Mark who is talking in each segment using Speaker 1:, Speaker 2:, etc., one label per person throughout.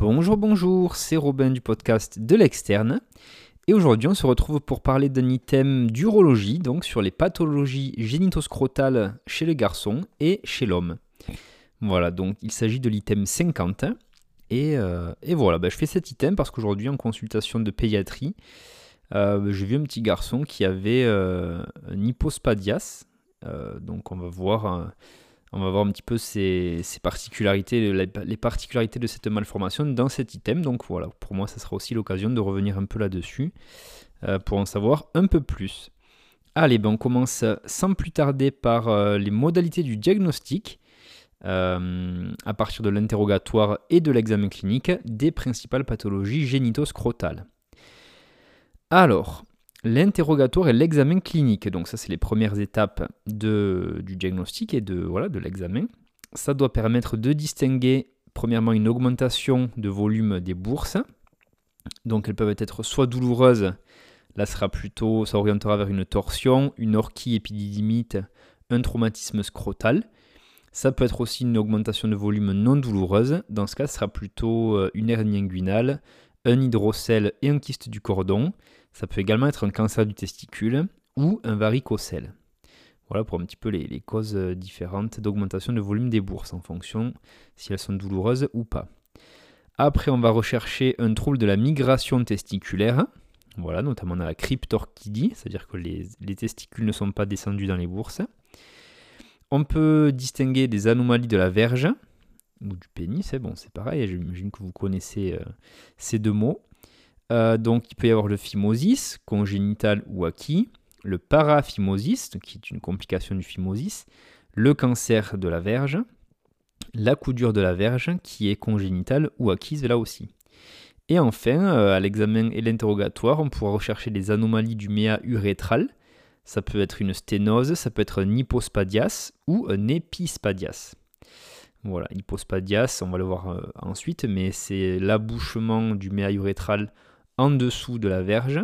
Speaker 1: Bonjour, bonjour, c'est Robin du podcast de l'externe. Et aujourd'hui, on se retrouve pour parler d'un item d'urologie, donc sur les pathologies génitoscrotales chez les garçons et chez l'homme. Voilà, donc il s'agit de l'item 50. Et, euh, et voilà, ben, je fais cet item parce qu'aujourd'hui, en consultation de pédiatrie, euh, j'ai vu un petit garçon qui avait euh, un hypospadias. donc on va voir on va voir un petit peu ses, particularités, les particularités de cette malformation dans cet item. Donc voilà, pour moi, ça sera aussi l'occasion de revenir un peu là-dessus euh, pour en savoir un peu plus. Allez, ben on commence sans plus tarder par euh, les modalités du diagnostic. Euh, à partir de l'interrogatoire et de l'examen clinique des principales pathologies génitoscrotales. Alors, l'interrogatoire et l'examen clinique. Donc ça, c'est les premières étapes du diagnostic et de, voilà, de l'examen. Ça doit permettre de distinguer, premièrement, une augmentation de volume des bourses. Donc elles peuvent être soit douloureuses, là sera plutôt, ça orientera vers une torsion, une orchie épididymite, un traumatisme scrotal. Ça peut être aussi une augmentation de volume non douloureuse, dans ce cas ce sera plutôt euh, une hernie inguinale, un hydrocèle et un kyste du cordon. Ça peut également être un cancer du testicule ou un varicocèle. Voilà pour un petit peu les, causes euh, différentes d'augmentation de volume des bourses en fonction si elles sont douloureuses ou pas. Après, on va rechercher un trouble de la migration testiculaire. Voilà, notamment dans la cryptorchidie, c'est-à-dire que les, les, testicules ne sont pas descendus dans les bourses. On peut distinguer des anomalies de la verge ou du pénis, c'est bon, c'est pareil, j'imagine que vous connaissez euh, ces deux mots. Euh, donc il peut y avoir le phimosis, congénital ou acquis, le paraphimosis, qui est une complication du phimosis, le cancer de la verge, la coudure de la verge, qui est congénitale ou acquise là aussi. Et enfin, euh, à l'examen et l'interrogatoire, on pourra rechercher les anomalies du méa urétral. Ça peut être une sténose, ça peut être un hypospadias ou un épispadias. Voilà, hypospadias, on va le voir euh, ensuite, mais c'est l'abouchement du méa urétral en dessous de la verge.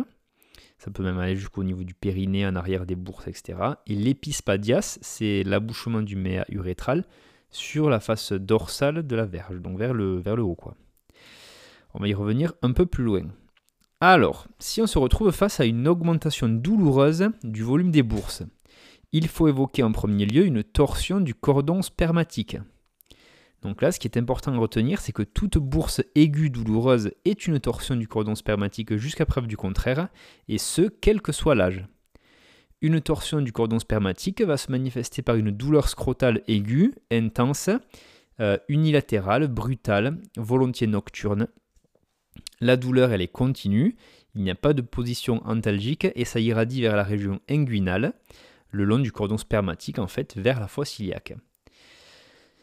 Speaker 1: Ça peut même aller jusqu'au niveau du périnée, en arrière des bourses, etc. Et l'épispadias, c'est l'abouchement du méa urétral sur la face dorsale de la verge, donc vers le, vers le haut. Quoi. On va y revenir un peu plus loin. Alors, si on se retrouve face à une augmentation douloureuse du volume des bourses, il faut évoquer en premier lieu une torsion du cordon spermatique. Donc là, ce qui est important à retenir, c'est que toute bourse aiguë douloureuse est une torsion du cordon spermatique jusqu'à preuve du contraire, et ce, quel que soit l'âge. Une torsion du cordon spermatique va se manifester par une douleur scrotale aiguë, intense, euh, unilatérale, brutale, volontiers nocturne. La douleur, elle est continue, il n'y a pas de position antalgique et ça irradie vers la région inguinale, le long du cordon spermatique en fait, vers la fosse iliaque.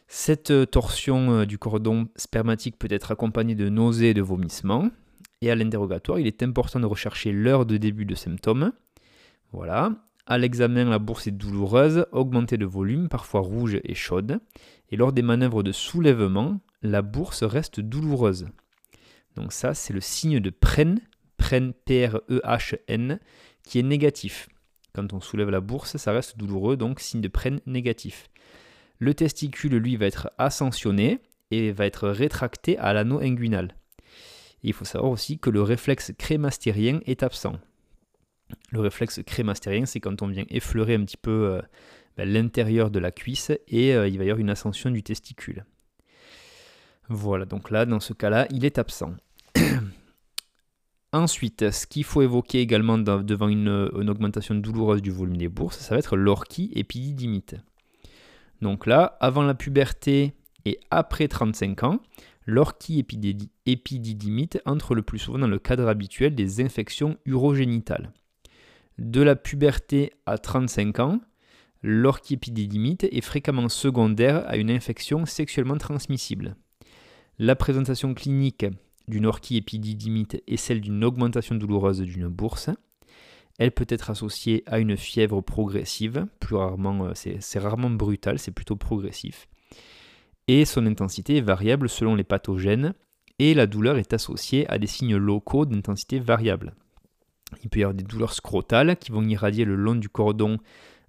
Speaker 1: Cette euh, torsion euh, du cordon spermatique peut être accompagnée de nausées et de vomissements. Et à l'interrogatoire, il est important de rechercher l'heure de début de symptômes. Voilà. À l'examen, la bourse est douloureuse, augmentée de volume, parfois rouge et chaude. Et lors des manœuvres de soulèvement, la bourse reste douloureuse. Donc ça, c'est le signe de PREN, PREN, P-R-E-H-N, qui est négatif. Quand on soulève la bourse, ça reste douloureux, donc signe de PREN négatif. Le testicule, lui, va être ascensionné et va être rétracté à l'anneau inguinal. il faut savoir aussi que le réflexe crémastérien est absent. Le réflexe crémastérien, c'est quand on vient effleurer un petit peu euh, ben, l'intérieur de la cuisse et euh, il va y avoir une ascension du testicule. Voilà, donc là, dans ce cas-là, il est absent. Ensuite, ce qu'il faut évoquer également devant une, augmentation douloureuse du volume des bourses, ça va être l'orchie épididymite. Donc là, avant la puberté et après 35 ans, l'orchie-épididymite entre le plus souvent dans le cadre habituel des infections urogénitales. De la puberté à 35 ans, l'orchie-épididymite est fréquemment secondaire à une infection sexuellement transmissible. La présentation clinique d'une orchie-épididymite est celle d'une augmentation douloureuse d'une bourse, elle peut être associée à une fièvre progressive, plus rarement, euh, c'est rarement brutal, c'est plutôt progressif. Et son intensité est variable selon les pathogènes, et la douleur est associée à des signes locaux d'intensité variable. Il peut y avoir des douleurs scrotales qui vont irradier le long du cordon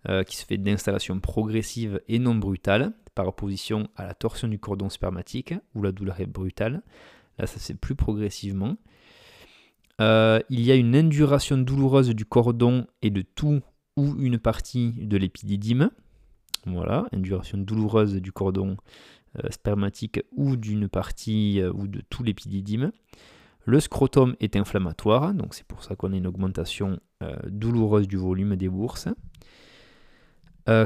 Speaker 1: euh, qui se fait d'installation progressive et non brutale, par opposition à la torsion du cordon spermatique, où la douleur est brutale. Là, ça se fait plus progressivement. Euh, il y a une induration douloureuse du cordon et de tout ou une partie de l'épididyme. Voilà, induration douloureuse du cordon euh, spermatique ou d'une partie euh, ou de tout l'épididyme. Le scrotum est inflammatoire, donc c'est pour ça qu'on a une augmentation douloureuse du volume des bourses.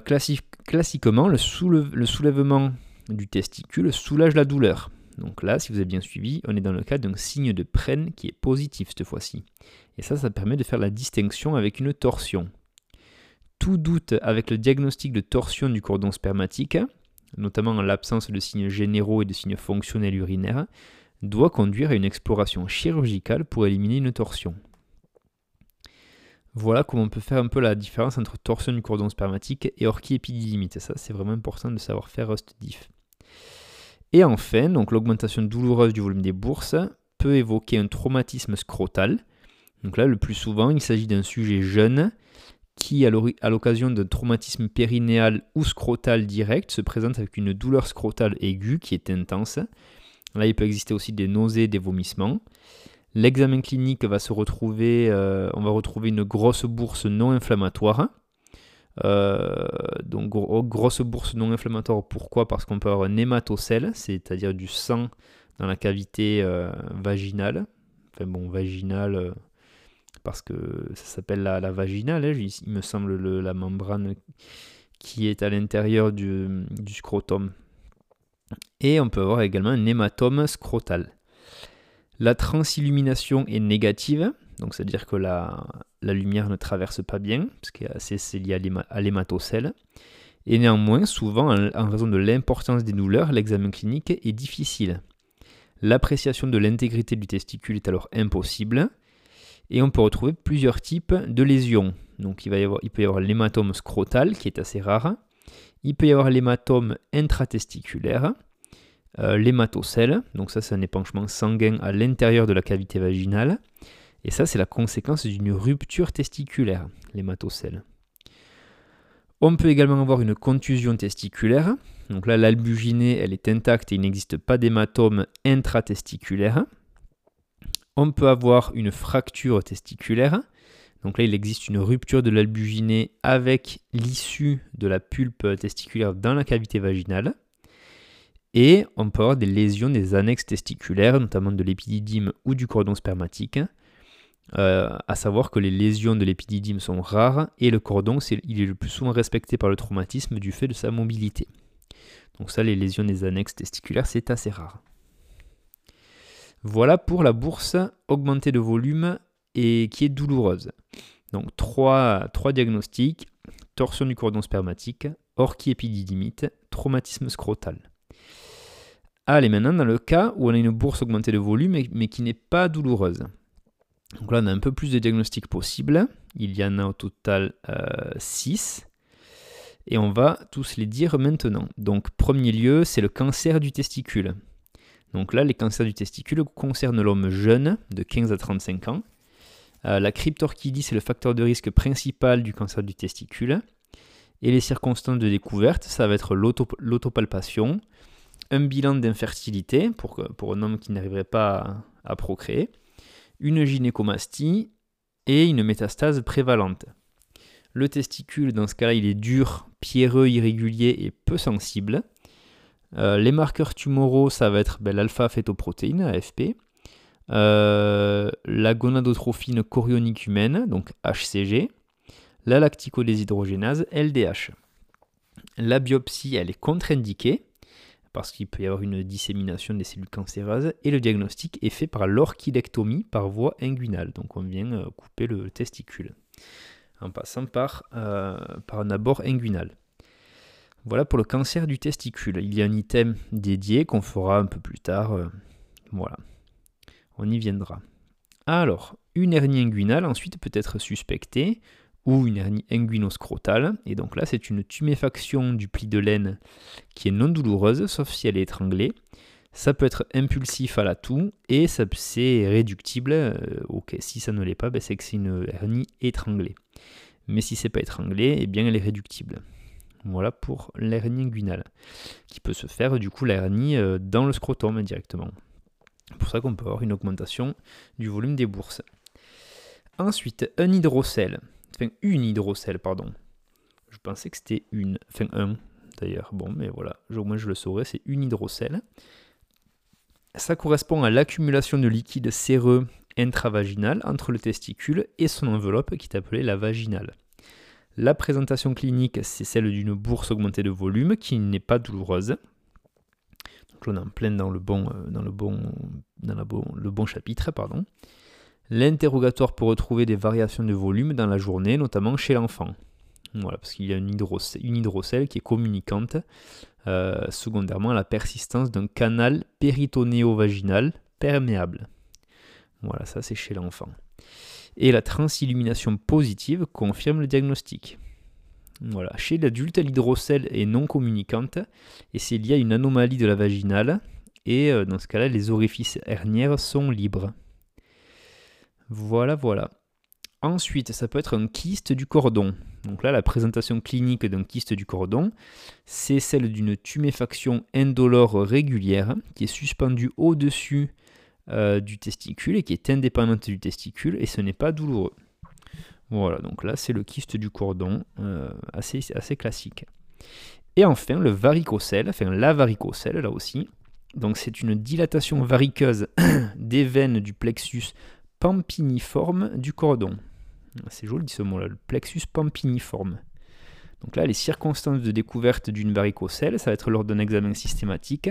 Speaker 1: classiquement, le, le soulèvement du testicule soulage la douleur. Donc là, si vous avez bien suivi, on est dans le cas d'un signe de prenne qui est positif cette fois-ci. Et ça, ça permet de faire la distinction avec une torsion. Tout doute avec le diagnostic de torsion du cordon spermatique, notamment en l'absence de signes généraux et de signes fonctionnels urinaires, doit conduire à une exploration chirurgicale pour éliminer une torsion. Voilà comment on peut faire un peu la différence entre torsion du cordon spermatique et orchiépididymite. Ça, c'est vraiment important de savoir faire ce diff. Et enfin, l'augmentation douloureuse du volume des bourses peut évoquer un traumatisme scrotal. Donc là, le plus souvent, il s'agit d'un sujet jeune qui, à l'occasion d'un traumatisme périnéal ou scrotal direct, se présente avec une douleur scrotale aiguë qui est intense. Là, il peut exister aussi des nausées, des vomissements. L'examen clinique va se retrouver, euh, on va retrouver une grosse bourse non inflammatoire euh, donc grosse bourse non inflammatoire, pourquoi? Parce qu'on peut avoir un hématocèle, c'est-à-dire du sang dans la cavité euh, vaginale. Enfin bon, vaginale, euh, parce que ça s'appelle la, vaginale, hein, il me semble la membrane qui est à l'intérieur du, du scrotum. Et on peut avoir également un hématome scrotal. La transillumination est négative, donc c'est-à-dire que la, lumière ne traverse pas bien, parce que c'est lié à l'hématocèle. Et néanmoins, souvent, en, raison de l'importance des douleurs, l'examen clinique est difficile. L'appréciation de l'intégrité du testicule est alors impossible, et on peut retrouver plusieurs types de lésions. Donc il, peut y avoir l'hématome scrotal, qui est assez rare. Il peut y avoir l'hématome intratesticulaire, euh, l'hématocèle, donc ça c'est un épanchement sanguin à l'intérieur de la cavité vaginale. Et ça, c'est la conséquence d'une rupture testiculaire, l'hématocèle. On peut également avoir une contusion testiculaire. Donc là, l'albuginée, elle est intacte et il n'existe pas d'hématome intratesticulaire. On peut avoir une fracture testiculaire. Donc là, il existe une rupture de l'albuginée avec l'issue de la pulpe testiculaire dans la cavité vaginale. Et on peut avoir des lésions des annexes testiculaires, notamment de l'épididyme ou du cordon spermatique, euh, à savoir que les lésions de l'épididyme sont rares et le cordon, il est le plus souvent respecté par le traumatisme du fait de sa mobilité. Donc ça, les lésions des annexes testiculaires, c'est assez rare. Voilà pour la bourse augmentée de volume et qui est douloureuse. Donc trois, trois diagnostics, torsion du cordon spermatique, orchiépididymite, traumatisme scrotal. Allez, maintenant dans le cas où on a une bourse augmentée de volume mais qui n'est pas douloureuse. Donc là, on a un peu plus de diagnostics possibles. Il y en a au total 6. Euh, et on va tous les dire maintenant. Donc, premier lieu, c'est le cancer du testicule. Donc là, les cancers du testicule concernent l'homme jeune, de 15 à 35 ans. Euh, la cryptorchidie, c'est le facteur de risque principal du cancer du testicule. Et les circonstances de découverte, ça va être l'autopalpation, un bilan d'infertilité pour, pour un homme qui n'arriverait pas à procréer, une gynécomastie et une métastase prévalente. Le testicule, dans ce cas-là, il est dur, pierreux, irrégulier et peu sensible. Euh, les marqueurs tumoraux, ça va être ben, l'alpha-fétoprotéine, AFP, euh, la gonadotrophine chorionique humaine, donc HCG, la lacticodéshydrogénase, LDH. La biopsie, elle est contre-indiquée parce qu'il peut y avoir une dissémination des cellules cancéreuses, et le diagnostic est fait par l'orchidectomie par voie inguinale. Donc on vient euh, couper le testicule en passant par, euh, par un abord inguinal. Voilà pour le cancer du testicule. Il y a un item dédié qu'on fera un peu plus tard. Euh, voilà, on y viendra. Alors, une hernie inguinale ensuite peut être suspectée ou une hernie inguinoscrotale. Et donc là, c'est une tuméfaction du pli de laine qui est non douloureuse, sauf si elle est étranglée. Ça peut être impulsif à la toux et c'est réductible. Euh, ok, si ça ne l'est pas, ben c'est que c'est une hernie étranglée. Mais si c'est pas étranglé, eh bien elle est réductible. Voilà pour l'hernie inguinale, qui peut se faire du coup l'hernie euh, dans le scrotum directement. C'est pour ça qu'on peut avoir une augmentation du volume des bourses. Ensuite, un hydrocèle. Une hydrocèle, pardon. Je pensais que c'était une. Enfin, un d'ailleurs. Bon, mais voilà, au moins je le saurais, c'est une hydrocèle. Ça correspond à l'accumulation de liquide séreux intravaginal entre le testicule et son enveloppe qui est appelée la vaginale. La présentation clinique, c'est celle d'une bourse augmentée de volume qui n'est pas douloureuse. Donc on est en plein dans le bon, euh, dans le bon, dans le bon chapitre. pardon. L'interrogatoire pour retrouver des variations de volume dans la journée, notamment chez l'enfant. Voilà, parce qu'il y a une hydrocèle qui est communicante, euh, secondairement la persistance d'un canal péritonéo-vaginal perméable. Voilà, ça c'est chez l'enfant. Et la transillumination positive confirme le diagnostic. Chez l'adulte, l'hydrocèle est non communicante et c'est lié à une anomalie de la vaginale. Et euh, dans ce cas-là, les orifices hernières sont libres. Voilà, voilà. Ensuite, ça peut être un kyste du cordon. Donc là, la présentation clinique d'un kyste du cordon, c'est celle d'une tuméfaction indolore régulière qui est suspendue au-dessus euh, du testicule et qui est indépendante du testicule et ce n'est pas douloureux. Voilà, donc là c'est le kyste du cordon, euh, assez, classique. Et enfin le varicocèle, enfin la varicocèle là aussi. Donc c'est une dilatation variqueuse des veines du plexus pampiniforme du cordon. C'est joli ce mot-là, le plexus pampiniforme. Donc là, les circonstances de découverte d'une varicocèle, ça va être lors d'un examen systématique.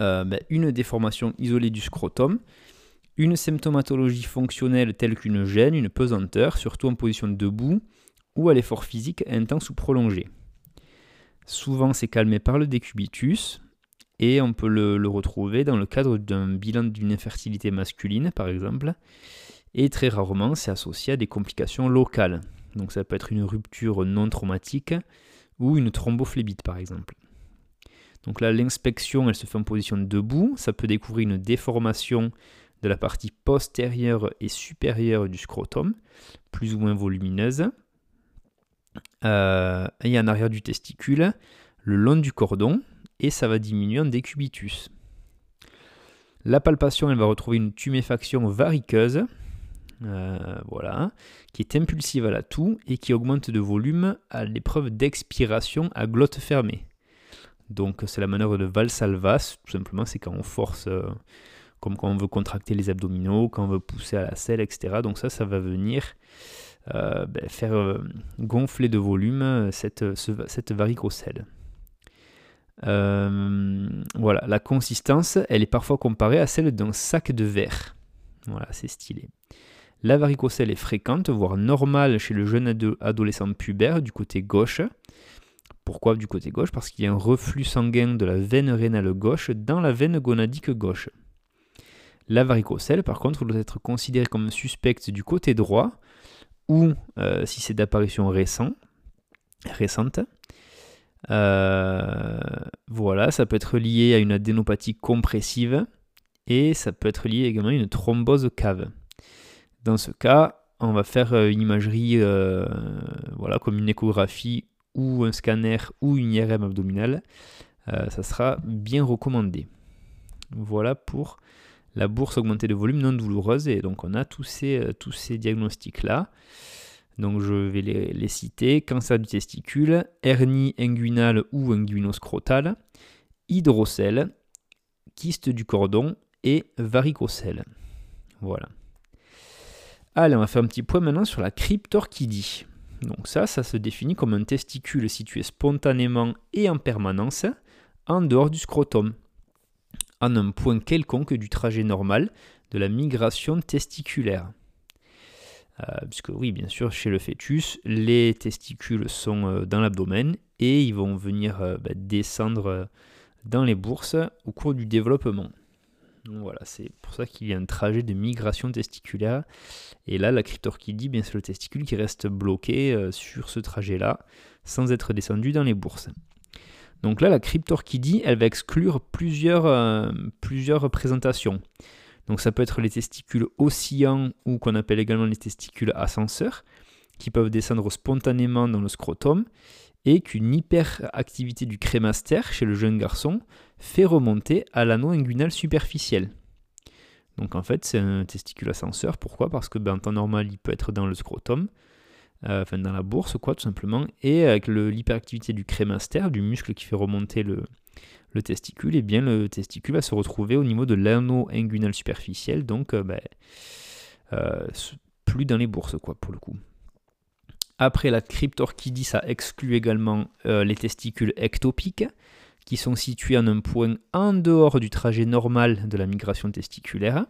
Speaker 1: Euh, ben, une déformation isolée du scrotum, une symptomatologie fonctionnelle telle qu'une gêne, une pesanteur, surtout en position debout ou à l'effort physique intense ou prolongé. Souvent, c'est calmé par le décubitus et on peut le, retrouver dans le cadre d'un bilan d'une infertilité masculine, par exemple. Et très rarement, c'est associé à des complications locales. Donc, ça peut être une rupture non traumatique ou une thrombophlébite, par exemple. Donc là, l'inspection, elle se fait en position debout. Ça peut découvrir une déformation de la partie postérieure et supérieure du scrotum, plus ou moins volumineuse. Euh, et en arrière du testicule, le long du cordon, et ça va diminuer en décubitus. La palpation, elle va retrouver une tuméfaction variqueuse, euh, voilà, qui est impulsive à la toux et qui augmente de volume à l'épreuve d'expiration à glotte fermée. Donc c'est la manœuvre de Valsalvas, tout simplement c'est quand on force, euh, comme quand on veut contracter les abdominaux, quand on veut pousser à la selle, etc. Donc ça, ça va venir euh, ben, faire gonfler de volume cette, cette varicocèle. Voilà, la consistance, elle est parfois comparée à celle d'un sac de verre. Voilà, c'est stylé. La varicocèle est fréquente, voire normale chez le jeune adolescent pubère du côté gauche. Pourquoi du côté gauche? Parce qu'il y a un reflux sanguin de la veine rénale gauche dans la veine gonadique gauche. La varicocèle, par contre, doit être considérée comme suspecte du côté droit, ou euh, si c'est d'apparition récente. Euh, voilà, ça peut être lié à une adénopathie compressive et ça peut être lié également à une thrombose cave. Dans ce cas, on va faire euh, une imagerie, voilà, comme une échographie ou un scanner ou une IRM abdominale, euh, ça sera bien recommandé. Voilà pour la bourse augmentée de volume non douloureuse. Et donc on a tous ces, euh, tous ces diagnostics-là. Donc je vais les, citer. Cancer du testicule, hernie inguinale ou inguinoscrotale, hydrocèle, kyste du cordon et varicocèle. Voilà. Allez, on va faire un petit point maintenant sur la cryptorchidie. Donc ça, ça se définit comme un testicule situé spontanément et en permanence en dehors du scrotum, en un point quelconque du trajet normal de la migration testiculaire. Euh, puisque oui, bien sûr, chez le fœtus, les testicules sont euh, dans l'abdomen et ils vont venir euh, bah, descendre dans les bourses au cours du développement voilà, c'est pour ça qu'il y a un trajet de migration testiculaire. Et là, la cryptorchidie, bien c'est le testicule qui reste bloqué sur ce trajet-là, sans être descendu dans les bourses. Donc là, la cryptorchidie, elle va exclure plusieurs, plusieurs représentations. Donc ça peut être les testicules oscillants ou qu'on appelle également les testicules ascenseurs, qui peuvent descendre spontanément dans le scrotum. et qu'une hyperactivité du crémaster chez le jeune garçon fait remonter à l'anneau inguinal superficiel. Donc en fait, c'est un testicule ascenseur. Pourquoi? Parce que ben, en temps normal, il peut être dans le scrotum, euh, enfin dans la bourse, quoi, tout simplement. Et avec l'hyperactivité du crémaster, du muscle qui fait remonter le, testicule, et eh bien le testicule va se retrouver au niveau de l'anneau inguinal superficiel, donc euh, ben, euh, plus dans les bourses, quoi, pour le coup. Après la cryptorchidie, ça exclut également les testicules ectopiques qui sont situés en un point en dehors du trajet normal de la migration testiculaire.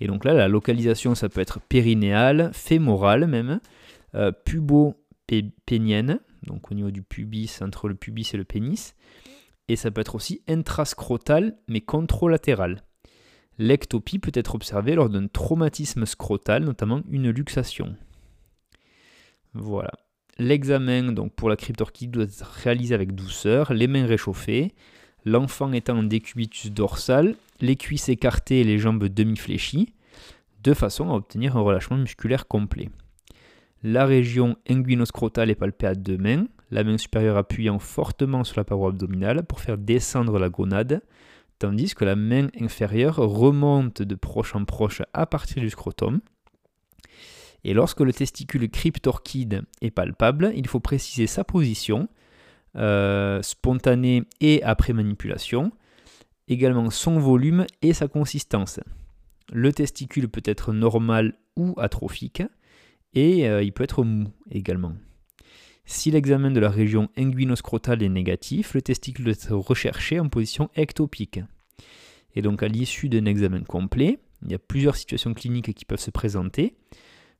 Speaker 1: Et donc là, la localisation, ça peut être périnéale, fémorale même, euh, pubo-pénienne, donc au niveau du pubis, entre le pubis et le pénis. Et ça peut être aussi intrascrotal, mais controlatéral. L'ectopie peut être observée lors d'un traumatisme scrotal, notamment une luxation. Voilà. L'examen donc pour la cryptorchidie doit être réalisé avec douceur, les mains réchauffées, l'enfant étant en décubitus dorsal, les cuisses écartées et les jambes demi-fléchies, de façon à obtenir un relâchement musculaire complet. La région inguinoscrotale est palpée à deux mains, la main supérieure appuyant fortement sur la paroi abdominale pour faire descendre la gonade, tandis que la main inférieure remonte de proche en proche à partir du scrotum. Et lorsque le testicule cryptorchide est palpable, il faut préciser sa position, euh, spontanée et après manipulation, également son volume et sa consistance. Le testicule peut être normal ou atrophique, et euh, il peut être mou également. Si l'examen de la région inguinoscrotale est négatif, le testicule doit être recherché en position ectopique. Et donc à l'issue d'un examen complet, il y a plusieurs situations cliniques qui peuvent se présenter.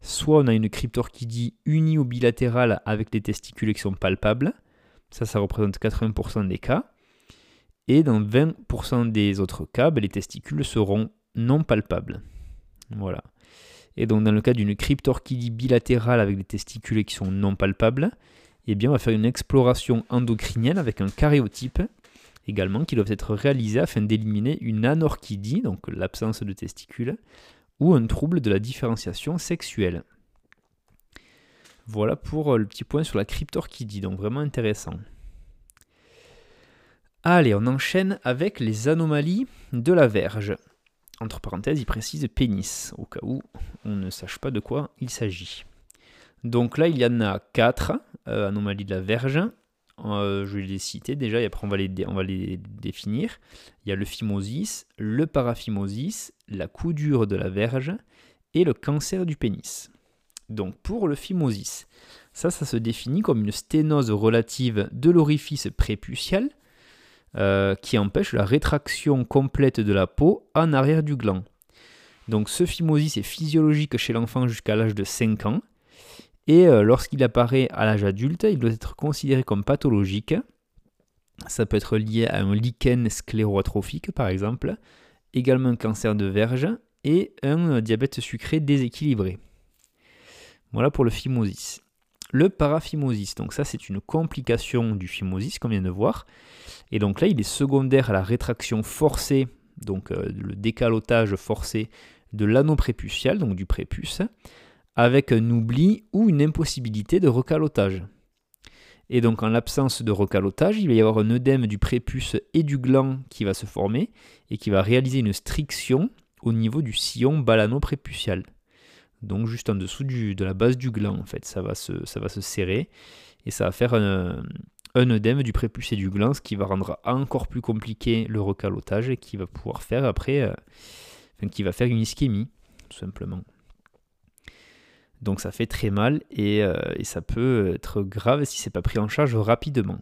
Speaker 1: Soit on a une cryptorchidie unie ou bilatérale avec des testicules qui sont palpables. Ça, ça représente 80% des cas. Et dans 20% des autres cas, ben, les testicules seront non palpables. Voilà. Et donc dans le cas d'une cryptorchidie bilatérale avec des testicules qui sont non palpables, eh bien on va faire une exploration endocrinienne avec un cariotype également qui doit être réalisé afin d'éliminer une anorchidie, donc l'absence de testicules, ou un trouble de la différenciation sexuelle. Voilà pour euh, le petit point sur la cryptorchidie, donc vraiment intéressant. Allez, on enchaîne avec les anomalies de la verge. Entre parenthèses, il précise pénis, au cas où on ne sache pas de quoi il s'agit. Donc là, il y en a quatre euh, anomalies de la verge. Euh, je vais les citer déjà et après on va les, on va les définir. Il y a le phimosis, le paraphimosis, la coudure de la verge et le cancer du pénis. Donc pour le phimosis, ça, ça se définit comme une sténose relative de l'orifice prépucial euh, qui empêche la rétraction complète de la peau en arrière du gland. Donc ce phimosis est physiologique chez l'enfant jusqu'à l'âge de 5 ans et euh, lorsqu'il apparaît à l'âge adulte, il doit être considéré comme pathologique. Ça peut être lié à un lichen scléroatrophique par exemple, également un cancer de verge et un diabète sucré déséquilibré. Voilà pour le phimosis. Le paraphimosis, donc ça c'est une complication du phimosis qu'on vient de voir. Et donc là il est secondaire à la rétraction forcée, donc euh, le décalotage forcé de l'anneau prépucial, donc du prépuce, avec un oubli ou une impossibilité de recalotage. Et donc en l'absence de recalotage, il va y avoir un œdème du prépuce et du gland qui va se former et qui va réaliser une striction au niveau du sillon balano-prépucial. Donc juste en dessous de la base du gland en fait, ça va se, serrer et ça va faire un, œdème du prépuce et du gland, ce qui va rendre encore plus compliqué le recalotage et qui va pouvoir faire après, euh, qui va faire une ischémie tout simplement. Donc ça fait très mal euh, et, ça peut être grave si c'est pas pris en charge rapidement.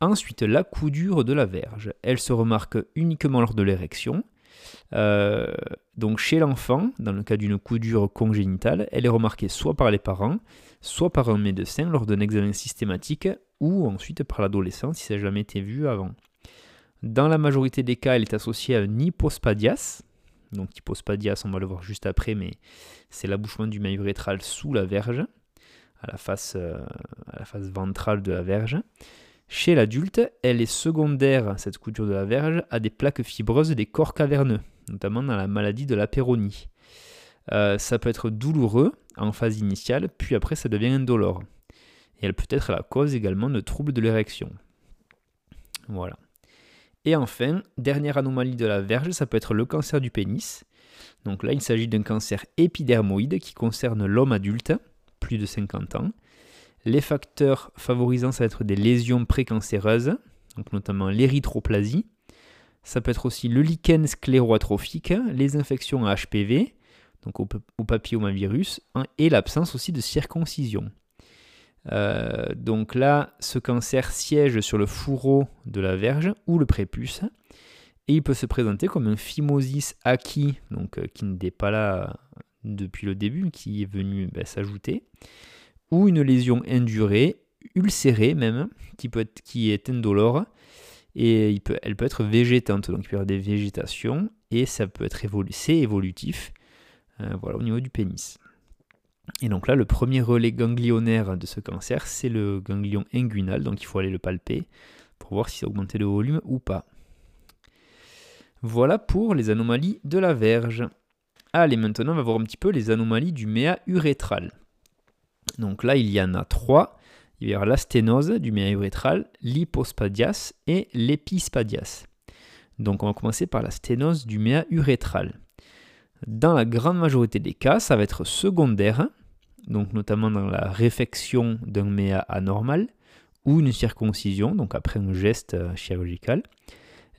Speaker 1: Ensuite, la coudure de la verge. Elle se remarque uniquement lors de l'érection. Euh, donc chez l'enfant, dans le cas d'une coudure congénitale, elle est remarquée soit par les parents, soit par un médecin lors d'un examen systématique, ou ensuite par l'adolescent si ça n'a jamais été vu avant. Dans la majorité des cas, elle est associée à un hypospadias, donc hypospadias, on va le voir juste après, mais c'est l'abouchement du maillot rétral sous la verge, à la, face, euh, à la face ventrale de la verge. Chez l'adulte, elle est secondaire, cette couture de la verge, à des plaques fibreuses des corps caverneux, notamment dans la maladie de la péronie. Euh, ça peut être douloureux en phase initiale, puis après ça devient indolore. Et elle peut être la cause également de troubles de l'érection. Voilà. Et enfin, dernière anomalie de la verge, ça peut être le cancer du pénis. Donc là, il s'agit d'un cancer épidermoïde qui concerne l'homme adulte, plus de 50 ans. Les facteurs favorisants, ça va être des lésions précancéreuses, notamment l'érythroplasie. Ça peut être aussi le lichen scléroatrophique, les infections à HPV, donc au, papillomavirus, hein, et l'absence aussi de circoncision. Euh, donc là, ce cancer siège sur le fourreau de la verge ou le prépuce, et il peut se présenter comme un phimosis acquis, donc euh, qui n'était pas là depuis le début, qui est venu ben, s'ajouter, ou une lésion indurée, ulcérée même, qui, peut être, qui est indolore, et elle peut être végétante, donc il peut y avoir des végétations, et ça peut être évolutif, euh, voilà, au niveau du pénis. Et donc là, le premier relais ganglionnaire de ce cancer, c'est le ganglion inguinal, donc il faut aller le palper pour voir si ça a augmenté le volume ou pas. Voilà pour les anomalies de la verge. Allez, maintenant on va voir un petit peu les anomalies du méa urétral. Donc là, il y en a trois. Il y aura la sténose du méa urétral, l'hypospadias et l'épispadias. Donc on va commencer par la sténose du méa urétral. Dans la grande majorité des cas, ça va être secondaire, donc notamment dans la réfection d'un méa anormal ou une circoncision, donc après un geste euh, chirurgical.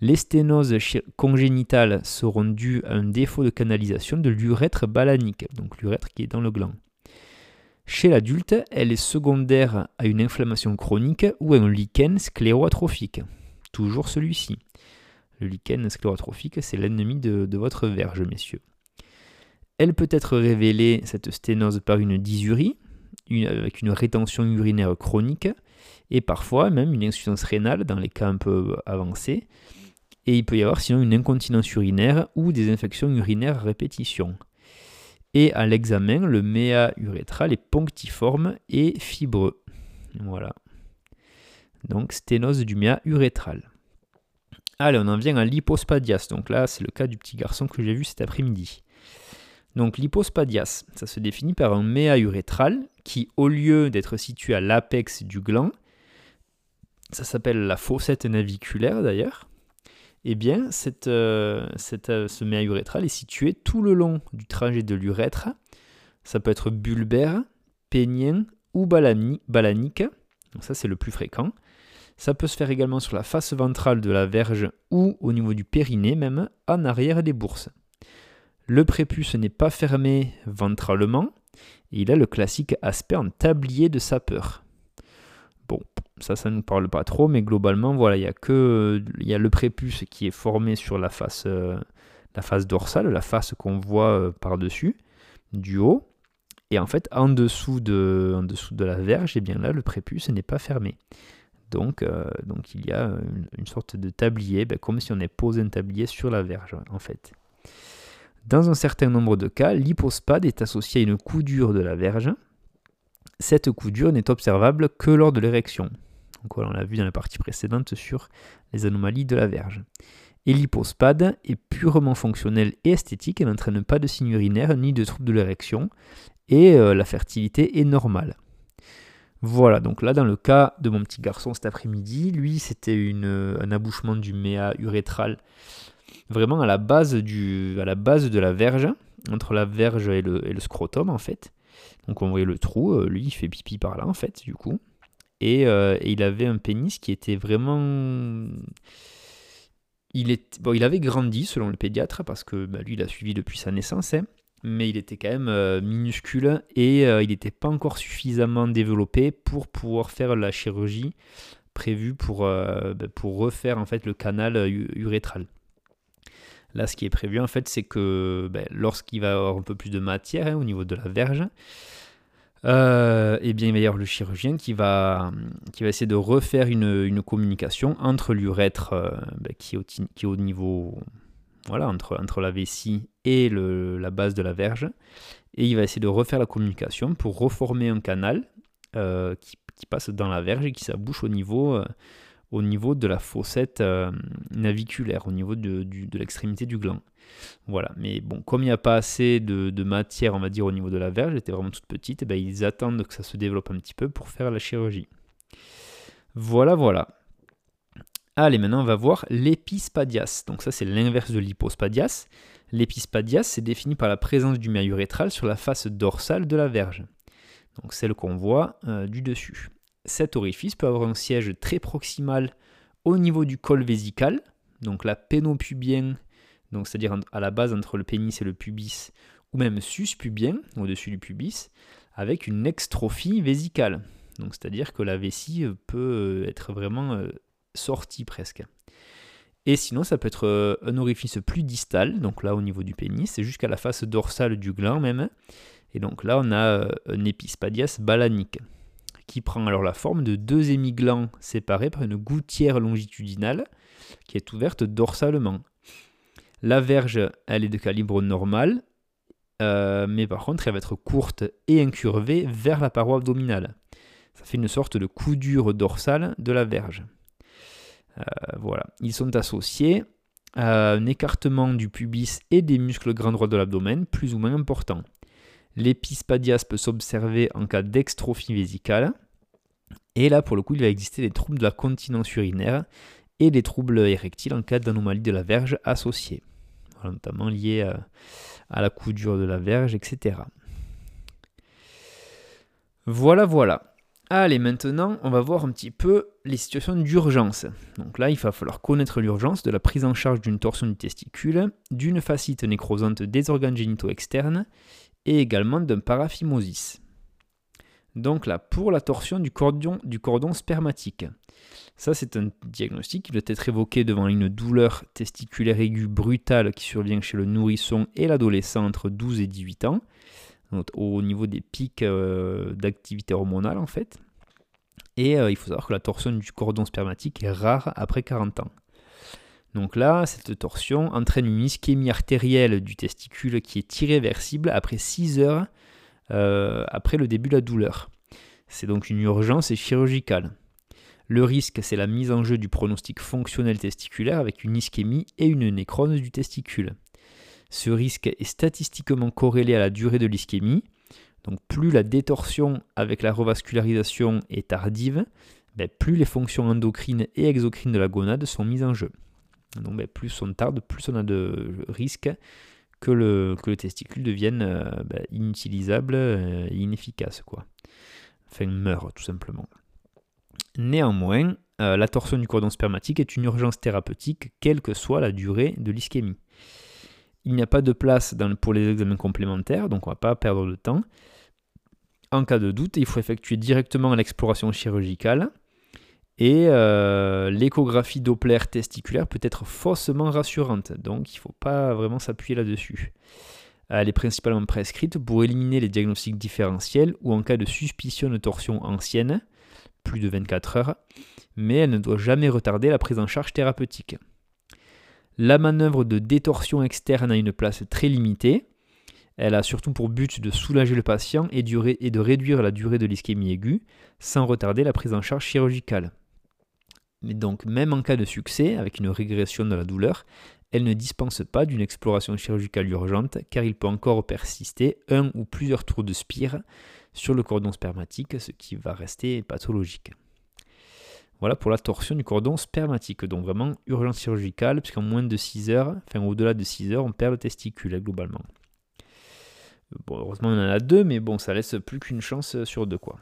Speaker 1: Les sténoses congénitales seront dues à un défaut de canalisation de l'urètre balanique, donc l'urètre qui est dans le gland. Chez l'adulte, elle est secondaire à une inflammation chronique ou à un lichen scléroatrophique. Toujours celui-ci. Le lichen scléroatrophique, c'est l'ennemi de, votre verge, messieurs. Elle peut être révélée, cette sténose, par une dysurie, avec une rétention urinaire chronique, et parfois même une insuffisance rénale dans les cas un peu avancés. Et il peut y avoir sinon une incontinence urinaire ou des infections urinaires à répétition. Et à l'examen, le méa urétral est ponctiforme et fibreux. Voilà. Donc sténose du méa urétral. Allez, on en vient à l'hypospadias. Donc là, c'est le cas du petit garçon que j'ai vu cet après-midi. Donc l'hypospadias, ça se définit par un méa urétral qui, au lieu d'être situé à l'apex du gland, ça s'appelle la fossette naviculaire d'ailleurs, eh bien, cette, euh, euh, ce méa urétral est situé tout le long du trajet de l'urètre. Ça peut être bulbaire, pénien ou balanique. Donc ça, c'est le plus fréquent. Ça peut se faire également sur la face ventrale de la verge ou au niveau du périnée, même en arrière des bourses. Le prépuce n'est pas fermé ventralement. Et il a le classique aspect en tablier de sapeur. Bon, ça, ça ne nous parle pas trop, mais globalement, voilà, il y a que il y a le prépuce qui est formé sur la face, euh, dorsale, la face qu'on voit euh, par-dessus, du haut. Et en fait, en dessous de, la verge, et eh bien là, le prépuce n'est pas fermé. Donc, euh, il y a une, sorte de tablier, ben, comme si on avait posé un tablier sur la verge, en fait. Dans un certain nombre de cas, l'hypospade est associé à une coudure de la verge, cette coudure n'est observable que lors de l'érection. Donc on l'a vu dans la partie précédente sur les anomalies de la verge. Et l'hypospade est purement fonctionnelle et esthétique, elle n'entraîne pas de signes urinaires ni de troubles de l'érection, et euh, la fertilité est normale. Voilà, donc là dans le cas de mon petit garçon cet après-midi, lui c'était un abouchement du méa urétral vraiment à la base, du, à la base de la verge, entre la verge et le, et le scrotum en fait. Donc on voyait le trou, euh, lui il fait pipi par là en fait, du coup. Euh, et, il avait un pénis qui était vraiment... Il, est... bon, il avait grandi selon le pédiatre, parce que bah, lui il a suivi depuis sa naissance, hein. mais il était quand même euh, minuscule et il n'était pas encore suffisamment développé pour pouvoir faire la chirurgie prévue pour, bah, pour refaire en fait le canal urétral. Là, ce qui est prévu, en fait, c'est que ben, lorsqu'il va avoir un peu plus de matière hein, au niveau de la verge, euh, eh bien, il va y avoir le chirurgien qui va, qui va essayer de refaire une, communication entre l'urètre euh, ben, qui, est au, niveau, voilà, entre, entre la vessie et la base de la verge. Et il va essayer de refaire la communication pour reformer un canal euh, qui, passe dans la verge et qui s'abouche au niveau, au niveau de la fossette euh, naviculaire, au niveau de, l'extrémité du gland. Voilà, mais bon, comme il n'y a pas assez de, matière, on va dire, au niveau de la verge, elle était vraiment toute petite, et eh ben, ils attendent que ça se développe un petit peu pour faire la chirurgie. Voilà, voilà. Allez, maintenant on va voir l'épispadias. Donc ça c'est l'inverse de l'hypospadias. L'épispadias c'est défini par la présence du maillot urétral sur la face dorsale de la verge. Donc celle qu'on voit euh, du dessus. Cet orifice peut avoir un siège très proximal au niveau du col vésical, donc la pénopubien, donc c'est-à-dire à la base entre le pénis et le pubis, ou même suspubien, au-dessus du pubis, avec une extrophie vésicale. Donc c'est-à-dire que la vessie peut être vraiment sortie presque. Et sinon, ça peut être un orifice plus distal, donc là au niveau du pénis, jusqu'à la face dorsale du gland même. Et donc là, on a un épispadias balanique qui prend alors la forme de deux hémiglands séparés par une gouttière longitudinale qui est ouverte dorsalement. La verge, elle est de calibre normal, euh, mais par contre, elle va être courte et incurvée vers la paroi abdominale. Ça fait une sorte de coudure dorsale de la verge. Euh, voilà. Ils sont associés à un écartement du pubis et des muscles grands droits de l'abdomen, plus ou moins important. L'épispadias peut s'observer en cas d'extrophie vésicale. Et là, pour le coup, il va exister des troubles de la continence urinaire et des troubles érectiles en cas d'anomalie de la verge associée, notamment liés à, la coudure de la verge, etc. Voilà, voilà. Allez, maintenant, on va voir un petit peu les situations d'urgence. Donc là, il va falloir connaître l'urgence de la prise en charge d'une torsion du testicule, d'une fascite nécrosante des organes génitaux externes et également d'un paraphimosis. Donc là, pour la torsion du cordon, spermatique. Ça, c'est un diagnostic qui doit être évoqué devant une douleur testiculaire aiguë brutale qui survient chez le nourrisson et l'adolescent entre 12 et 18 ans, au niveau des pics euh, d'activité hormonale en fait. Et euh, il faut savoir que la torsion du cordon spermatique est rare après 40 ans. Donc là, cette torsion entraîne une ischémie artérielle du testicule qui est irréversible après 6 heures euh, après le début de la douleur. C'est donc une urgence chirurgicale. Le risque, c'est la mise en jeu du pronostic fonctionnel testiculaire avec une ischémie et une nécrose du testicule. Ce risque est statistiquement corrélé à la durée de l'ischémie. Donc plus la détorsion avec la revascularisation est tardive, ben, plus les fonctions endocrines et exocrines de la gonade sont mises en jeu. Donc ben, plus on tarde, plus on a de risques que le, testicule devienne euh, ben, inutilisable et inefficace. Quoi. Enfin, meurt tout simplement. Néanmoins, euh, la torsion du cordon spermatique est une urgence thérapeutique, quelle que soit la durée de l'ischémie. Il n'y a pas de place pour les examens complémentaires, donc on ne va pas perdre de temps. En cas de doute, il faut effectuer directement l'exploration chirurgicale. Et euh, l'échographie Doppler testiculaire peut être faussement rassurante, donc il ne faut pas vraiment s'appuyer là-dessus. Elle est principalement prescrite pour éliminer les diagnostics différentiels ou en cas de suspicion de torsion ancienne, plus de 24 heures, mais elle ne doit jamais retarder la prise en charge thérapeutique. La manœuvre de détorsion externe a une place très limitée. Elle a surtout pour but de soulager le patient et, de réduire la durée de l'ischémie aiguë sans retarder la prise en charge chirurgicale. Mais donc, même en cas de succès, avec une régression de la douleur, elle ne dispense pas d'une exploration chirurgicale urgente car il peut encore persister un ou plusieurs tours de spire sur le cordon spermatique, ce qui va rester pathologique. Voilà pour la torsion du cordon spermatique, donc vraiment urgence chirurgicale, puisqu'en moins de 6 heures, enfin au-delà de 6 heures, on perd le testicule globalement. Bon, heureusement on en a deux, mais bon, ça laisse plus qu'une chance sur deux quoi.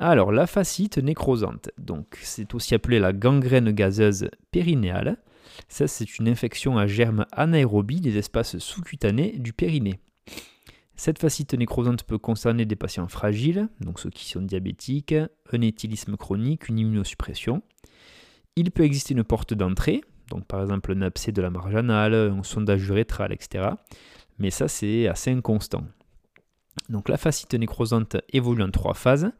Speaker 1: Alors, la fascite nécrosante, donc c'est aussi appelé la gangrène gazeuse périnéale. Ça, c'est une infection à germes anaérobie des espaces sous-cutanés du périnée. Cette fascite nécrosante peut concerner des patients fragiles, donc ceux qui sont diabétiques, un éthylisme chronique, une immunosuppression. Il peut exister une porte d'entrée, donc par exemple un abcès de la marge anale, un sondage urétral, etc. Mais ça, c'est assez inconstant. Donc la fascite nécrosante évolue en trois phases.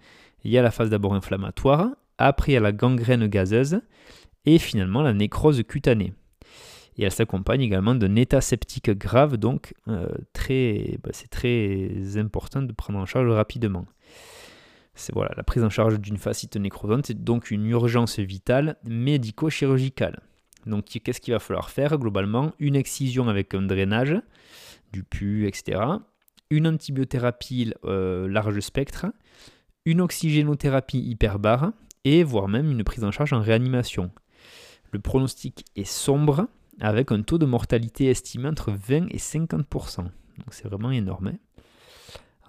Speaker 1: Il y a la phase d'abord inflammatoire, après il y a la gangrène gazeuse, et finalement la nécrose cutanée. Et elle s'accompagne également d'un état septique grave, donc euh, très, bah, c'est très important de prendre en charge rapidement. C'est voilà, la prise en charge d'une fascite nécrosante est donc une urgence vitale médico-chirurgicale. Donc qu'est-ce qu'il va falloir faire globalement? Une excision avec un drainage du pu, etc. Une antibiothérapie euh, large spectre, une oxygénothérapie hyperbare et voire même une prise en charge en réanimation. Le pronostic est sombre avec un taux de mortalité estimé entre 20 et 50%. Donc c'est vraiment énorme. Hein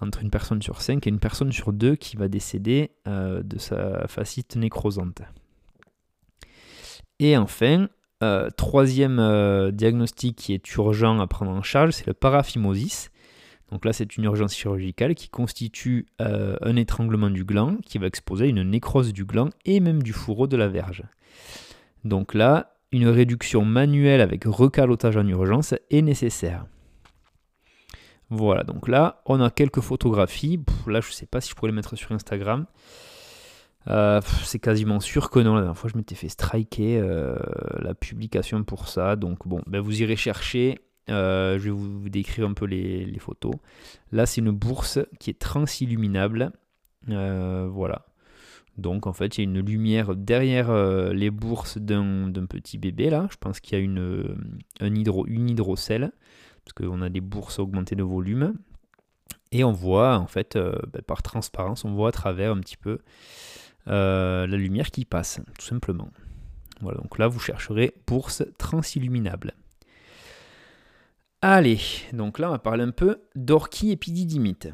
Speaker 1: entre une personne sur 5 et une personne sur 2 qui va décéder euh, de sa fascite nécrosante. Et enfin, euh, troisième euh, diagnostic qui est urgent à prendre en charge, c'est le paraphimosis. Donc là, c'est une urgence chirurgicale qui constitue un étranglement du gland qui va exposer une nécrose du gland et même du fourreau de la verge. Donc là, une réduction manuelle avec recalotage en urgence est nécessaire. Voilà, donc là, on a quelques photographies. là, je ne sais pas si je pourrais les mettre sur Instagram. Euh, c'est quasiment sûr que non. La dernière fois, je m'étais fait striker euh, la publication pour ça. Donc, bon, ben, vous irez chercher. Euh, je vais vous décrire un peu les, photos. Là, c'est une bourse qui est transilluminable. voilà. Donc, en fait, il y a une lumière derrière les bourses d'un petit bébé. Là, je pense qu'il y a une, une hydrocèle parce qu'on a des bourses augmentées de volume. Et on voit, en fait, euh, ben, par transparence, on voit à travers un petit peu euh, la lumière qui passe, tout simplement. Voilà, donc là, vous chercherez bourse transilluminable. Allez, donc là, on va parler un peu d'orchiépididymite.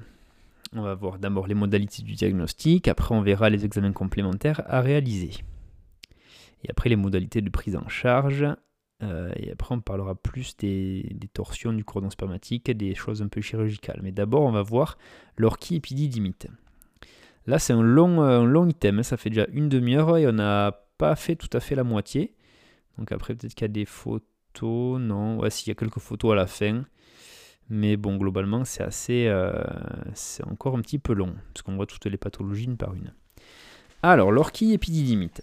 Speaker 1: On va voir d'abord les modalités du diagnostic, après on verra les examens complémentaires à réaliser. Et après les modalités de prise en charge, euh, et après, on parlera plus des, torsions du cordon spermatique, des choses un peu chirurgicales. Mais d'abord, on va voir l'orchiépididymite. Là, c'est un long, euh, un long item. Hein. Ça fait déjà une demi-heure et on n'a pas fait tout à fait la moitié. Donc après, peut-être qu'il y a des Non, ouais, s'il y a quelques photos à la fin. Mais bon, globalement, c'est assez. Euh, c'est encore un petit peu long. Parce qu'on voit toutes les pathologies une par une. Alors, l'orchiépididymite.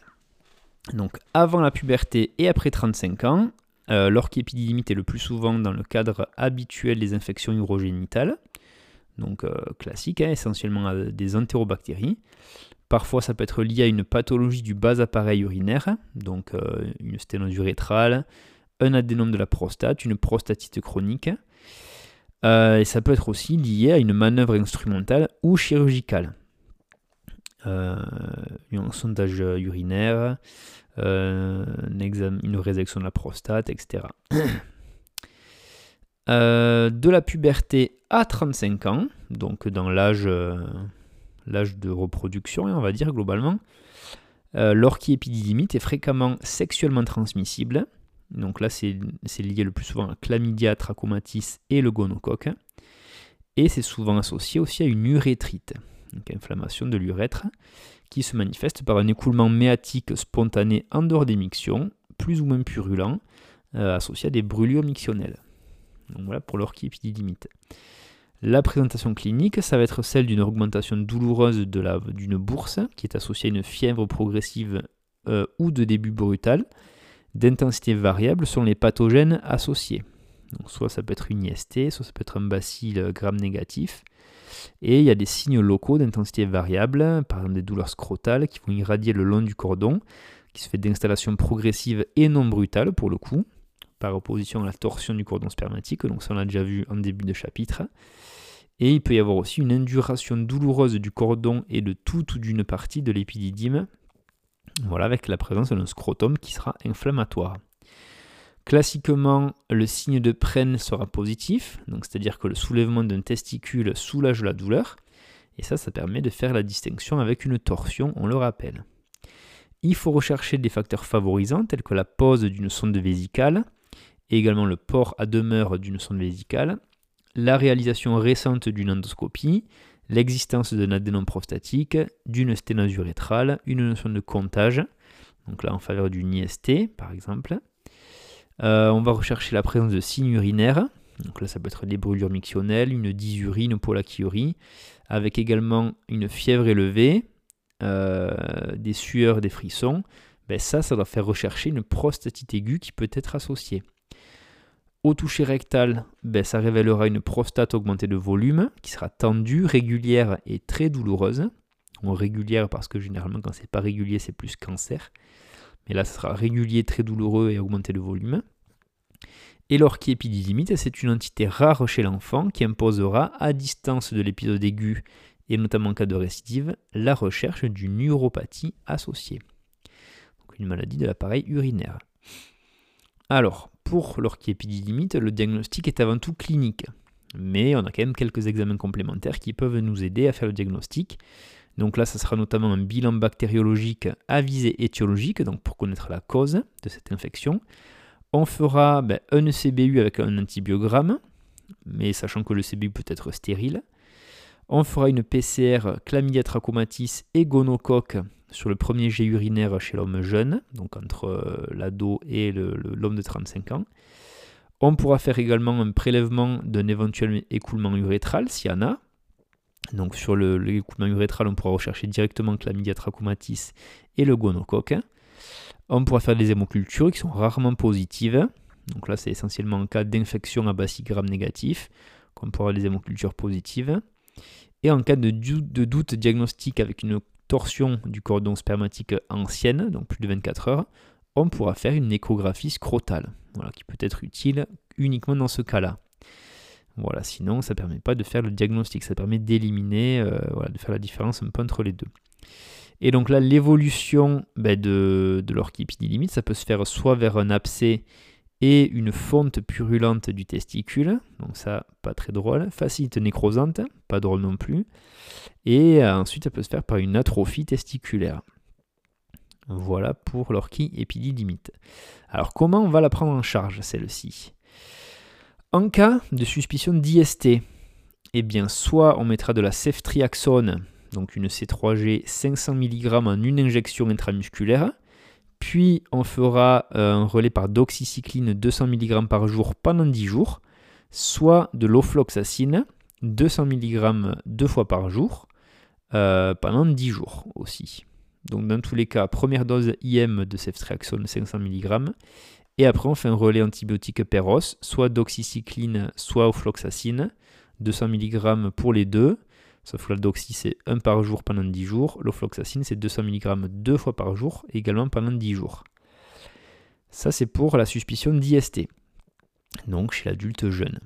Speaker 1: Donc avant la puberté et après 35 ans, euh, l'orchiépididymite est le plus souvent dans le cadre habituel des infections urogénitales, donc euh, classique, hein, essentiellement à des entérobactéries. Parfois, ça peut être lié à une pathologie du bas appareil urinaire, donc euh, une sténose urétrale, un adénome de la prostate, une prostatite chronique. et ça peut être aussi lié à une manœuvre instrumentale ou chirurgicale. Euh, un sondage urinaire, euh, une résection de la prostate, etc. Euh, de la puberté à 35 ans, donc dans l'âge de reproduction, on va dire globalement, euh, l'orchiépididymite est fréquemment sexuellement transmissible. Donc là, c'est lié le plus souvent à chlamydia, trachomatis et le gonocoque. Et c'est souvent associé aussi à une urétrite donc inflammation de l'urètre, qui se manifeste par un écoulement méatique spontané en dehors des mictions, plus ou moins purulent, euh, associé à des brûlures mictionnelles. Donc voilà pour l'orchiépididymite. La présentation clinique, ça va être celle d'une augmentation douloureuse d'une bourse, qui est associée à une fièvre progressive euh, ou de début brutal, d'intensité variable selon les pathogènes associés. Donc soit ça peut être une IST, soit ça peut être un bacille gram négatif, et il y a des signes locaux d'intensité variable, par exemple des douleurs scrotales qui vont irradier le long du cordon, qui se fait d'installation progressive et non brutale pour le coup, par opposition à la torsion du cordon spermatique, donc ça on l'a déjà vu en début de chapitre. Et il peut y avoir aussi une induration douloureuse du cordon et de toute ou d'une partie de l'épididyme, voilà, avec la présence d'un scrotum qui sera inflammatoire. Classiquement, le signe de prenne sera positif, donc c'est-à-dire que le soulèvement d'un testicule soulage la douleur, et ça, ça permet de faire la distinction avec une torsion, on le rappelle. Il faut rechercher des facteurs favorisants tels que la pose d'une sonde vésicale, et également le port à demeure d'une sonde vésicale, la réalisation récente d'une endoscopie, l'existence d'un adénome prostatique, d'une sténose urétrale, une notion de comptage, donc là en faveur d'une IST par exemple, euh, on va rechercher la présence de signes urinaires. Donc là, ça peut être des brûlures mictionnelles, une dysurie, une polachyurie, avec également une fièvre élevée, euh, des sueurs, des frissons. Ben ça, ça doit faire rechercher une prostatite aiguë qui peut être associée. Au toucher rectal, ben ça révélera une prostate augmentée de volume, qui sera tendue, régulière et très douloureuse. régulière parce que généralement quand c'est pas régulier c'est plus cancer. Mais là, ce sera régulier, très douloureux et augmenter le volume. Et l'orchiépididymite, c'est une entité rare chez l'enfant qui imposera, à distance de l'épisode aigu et notamment en cas de récidive, la recherche d'une neuropathie associée. Donc une maladie de l'appareil urinaire. Alors, pour l'orchiépididymite, le diagnostic est avant tout clinique. Mais on a quand même quelques examens complémentaires qui peuvent nous aider à faire le diagnostic. Donc là, ce sera notamment un bilan bactériologique à visée étiologique, donc pour connaître la cause de cette infection. On fera ben, un ECBU avec un antibiogramme, mais sachant que le CBU peut être stérile. On fera une PCR chlamydia trachomatis et gonocoque sur le premier jet urinaire chez l'homme jeune, donc entre euh, l'ado et l'homme de 35 ans. On pourra faire également un prélèvement d'un éventuel écoulement urétral s'il y en a, donc sur l'écoulement urétral, on pourra rechercher directement chlamydia trachomatis et le gonocoque. On pourra faire des hémocultures qui sont rarement positives. Donc là, c'est essentiellement en cas d'infection à bacigramme négatif qu'on pourra avoir des hémocultures positives. Et en cas de doute, diagnostique avec une torsion du cordon spermatique ancienne, donc plus de 24 heures, on pourra faire une échographie scrotale, qui peut être utile uniquement dans ce cas-là. Voilà, sinon ça ne permet pas de faire le diagnostic, ça permet d'éliminer, euh, de faire la différence un peu entre les deux. Et donc là, l'évolution ben, de, de ça peut se faire soit vers un abcès et une fonte purulente du testicule, donc ça, pas très drôle, facilite nécrosante, pas drôle non plus, et ensuite ça peut se faire par une atrophie testiculaire. Voilà pour limite. Alors comment on va la prendre en charge celle-ci? En cas de suspicion d'IST, eh bien, soit on mettra de la ceftriaxone, donc une C3G 500 mg en une injection intramusculaire, puis on fera euh, un relais par doxycycline 200 mg par jour pendant 10 jours, soit de l'ofloxacine 200 mg deux fois par jour euh, pendant 10 jours aussi. Donc dans tous les cas, première dose IM de ceftriaxone 500 mg et après, on fait un relais antibiotique Peros, soit doxycycline, soit ofloxacine, 200 mg pour les deux. Sauf que la doxy, c'est 1 par jour pendant 10 jours. L'ofloxacine, c'est 200 mg deux fois par jour, également pendant 10 jours. Ça, c'est pour la suspicion d'IST, donc chez l'adulte jeune.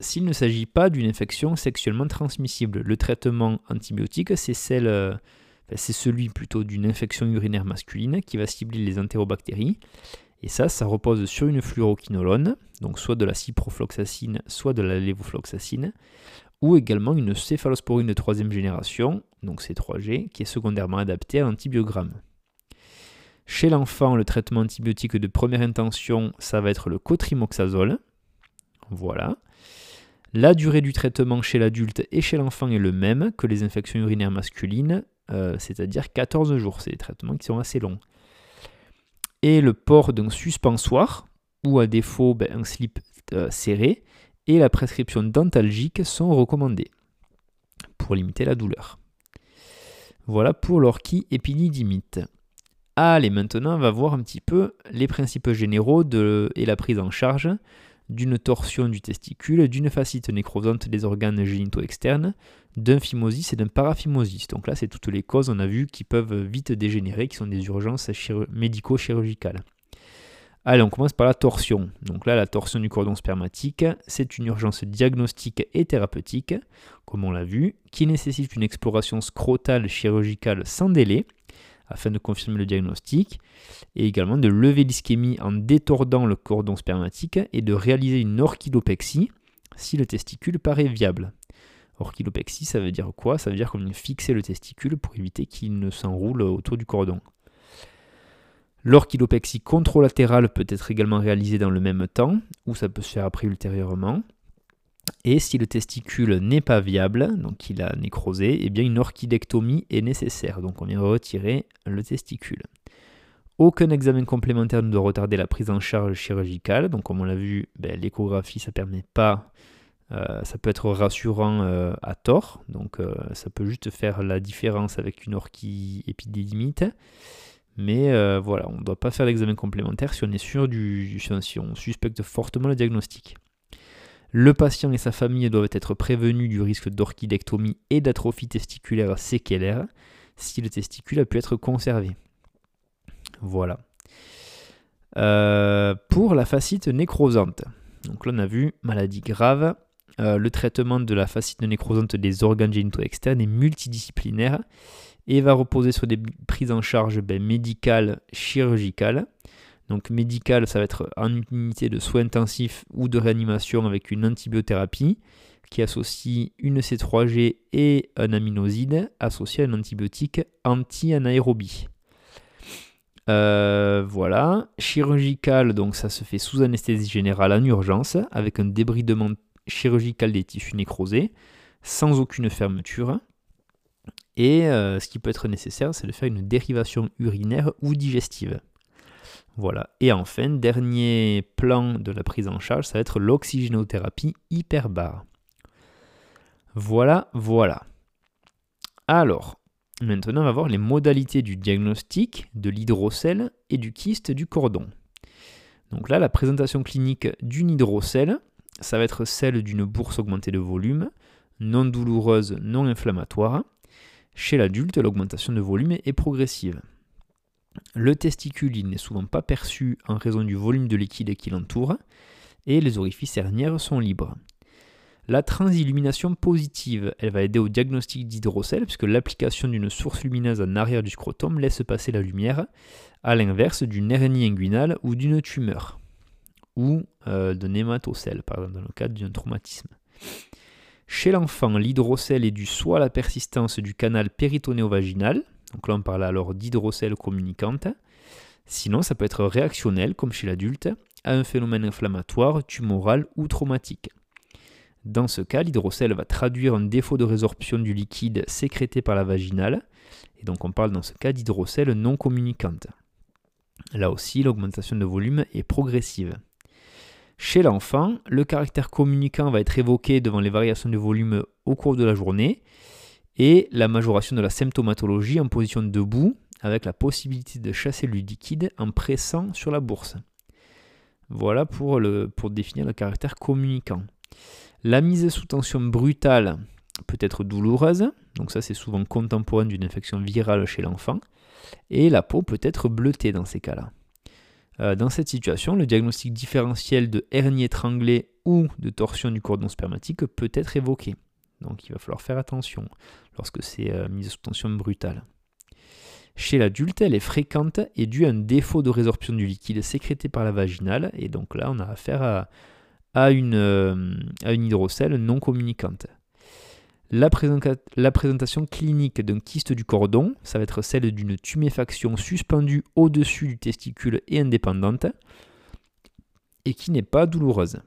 Speaker 1: S'il ne s'agit pas d'une infection sexuellement transmissible, le traitement antibiotique, c'est euh, celui plutôt d'une infection urinaire masculine qui va cibler les entérobactéries et ça, ça repose sur une fluoroquinolone, donc soit de la ciprofloxacine, soit de la lévofloxacine, ou également une céphalosporine de troisième génération, donc C3G, qui est secondairement adaptée à l'antibiogramme. Chez l'enfant, le traitement antibiotique de première intention, ça va être le cotrimoxazole. Voilà. La durée du traitement chez l'adulte et chez l'enfant est le même que les infections urinaires masculines, euh, c'est-à-dire 14 jours. C'est des traitements qui sont assez longs et le port d'un suspensoire, ou à défaut ben, un slip euh, serré, et la prescription dentalgique sont recommandées pour limiter la douleur. Voilà pour l'orchie épinidymite. Allez, maintenant on va voir un petit peu les principes généraux et la prise en charge d'une torsion du testicule, d'une fascite nécrosante des organes génitaux externes, d'un phimosis et d'un paraphimosis. Donc là, c'est toutes les causes, on a vu, qui peuvent vite dégénérer, qui sont des urgences médico-chirurgicales. Allez, on commence par la torsion. Donc là, la torsion du cordon spermatique, c'est une urgence diagnostique et thérapeutique, comme on l'a vu, qui nécessite une exploration scrotale chirurgicale sans délai, afin de confirmer le diagnostic, et également de lever l'ischémie en détordant le cordon spermatique et de réaliser une orchidopexie si le testicule paraît viable. Orchidopexie, ça veut dire quoi? Ça veut dire qu'on fixer le testicule pour éviter qu'il ne s'enroule autour du cordon. L'orchidopexie contralatérale peut être également réalisée dans le même temps, ou ça peut se faire après ultérieurement. Et si le testicule n'est pas viable, donc il a nécrosé, eh bien une orchidectomie est nécessaire. Donc on vient retirer le testicule. Aucun examen complémentaire ne doit retarder la prise en charge chirurgicale. Donc comme on l'a vu, ben, l'échographie ça permet pas, euh, ça peut être rassurant euh, à tort. Donc euh, ça peut juste faire la différence avec une orchiépididymite. Mais voilà, on ne doit pas faire l'examen complémentaire si on est sûr du, si on suspecte fortement le diagnostic. Le patient et sa famille doivent être prévenus du risque d'orchidectomie et d'atrophie testiculaire séquelaire. si le testicule a pu être conservé. Voilà. Euh, pour la fascite nécrosante. Donc là, on a vu maladie grave. Euh, le traitement de la fascite nécrosante des organes génitaux externes est multidisciplinaire et va reposer sur des prises en charge ben, médicales, chirurgicales. Donc médical, ça va être en unité de soins intensifs ou de réanimation avec une antibiothérapie qui associe une C3G et un aminoside associé à un antibiotique anti-anaérobie. Euh, voilà. Chirurgical, donc ça se fait sous anesthésie générale en urgence, avec un débridement chirurgical des tissus nécrosés, sans aucune fermeture. Et euh, ce qui peut être nécessaire, c'est de faire une dérivation urinaire ou digestive. Voilà. Et enfin, dernier plan de la prise en charge, ça va être l'oxygénothérapie hyperbare. Voilà, voilà. Alors, maintenant, on va voir les modalités du diagnostic de l'hydrocèle et du kyste du cordon. Donc là, la présentation clinique d'une hydrocèle, ça va être celle d'une bourse augmentée de volume, non douloureuse, non inflammatoire. Chez l'adulte, l'augmentation de volume est progressive. Le testicule n'est souvent pas perçu en raison du volume de liquide qui l'entoure, et les orifices hernières sont libres. La transillumination positive, elle va aider au diagnostic d'hydrocèle, puisque l'application d'une source lumineuse en arrière du scrotum laisse passer la lumière, à l'inverse d'une hernie inguinale ou d'une tumeur, ou euh, d'un hématocèle, par exemple, dans le cadre d'un traumatisme. Chez l'enfant, l'hydrocèle est dû soit à la persistance du canal péritonéo-vaginal, donc là on parle alors d'hydrocèle communicante, sinon ça peut être réactionnel, comme chez l'adulte, à un phénomène inflammatoire, tumoral ou traumatique. Dans ce cas, l'hydrocèle va traduire un défaut de résorption du liquide sécrété par la vaginale, et donc on parle dans ce cas d'hydrocèle non communicante. Là aussi, l'augmentation de volume est progressive. Chez l'enfant, le caractère communicant va être évoqué devant les variations de volume au cours de la journée et la majoration de la symptomatologie en position debout avec la possibilité de chasser le liquide en pressant sur la bourse. Voilà pour, pour définir le caractère communicant. La mise sous tension brutale peut être douloureuse, donc ça c'est souvent contemporain d'une infection virale chez l'enfant, et la peau peut être bleutée dans ces cas-là. Euh, dans cette situation, le diagnostic différentiel de hernie étranglée ou de torsion du cordon spermatique peut être évoqué. Donc il va falloir faire attention lorsque c'est euh, mise sous tension brutale. Chez l'adulte, elle est fréquente et due à un défaut de résorption du liquide sécrété par la vaginale. Et donc là, on a affaire à, une, euh, à une hydrocèle non communicante. La, présentation clinique d'un kyste du cordon, ça va être celle d'une tuméfaction suspendue au-dessus du testicule et indépendante, et qui n'est pas douloureuse.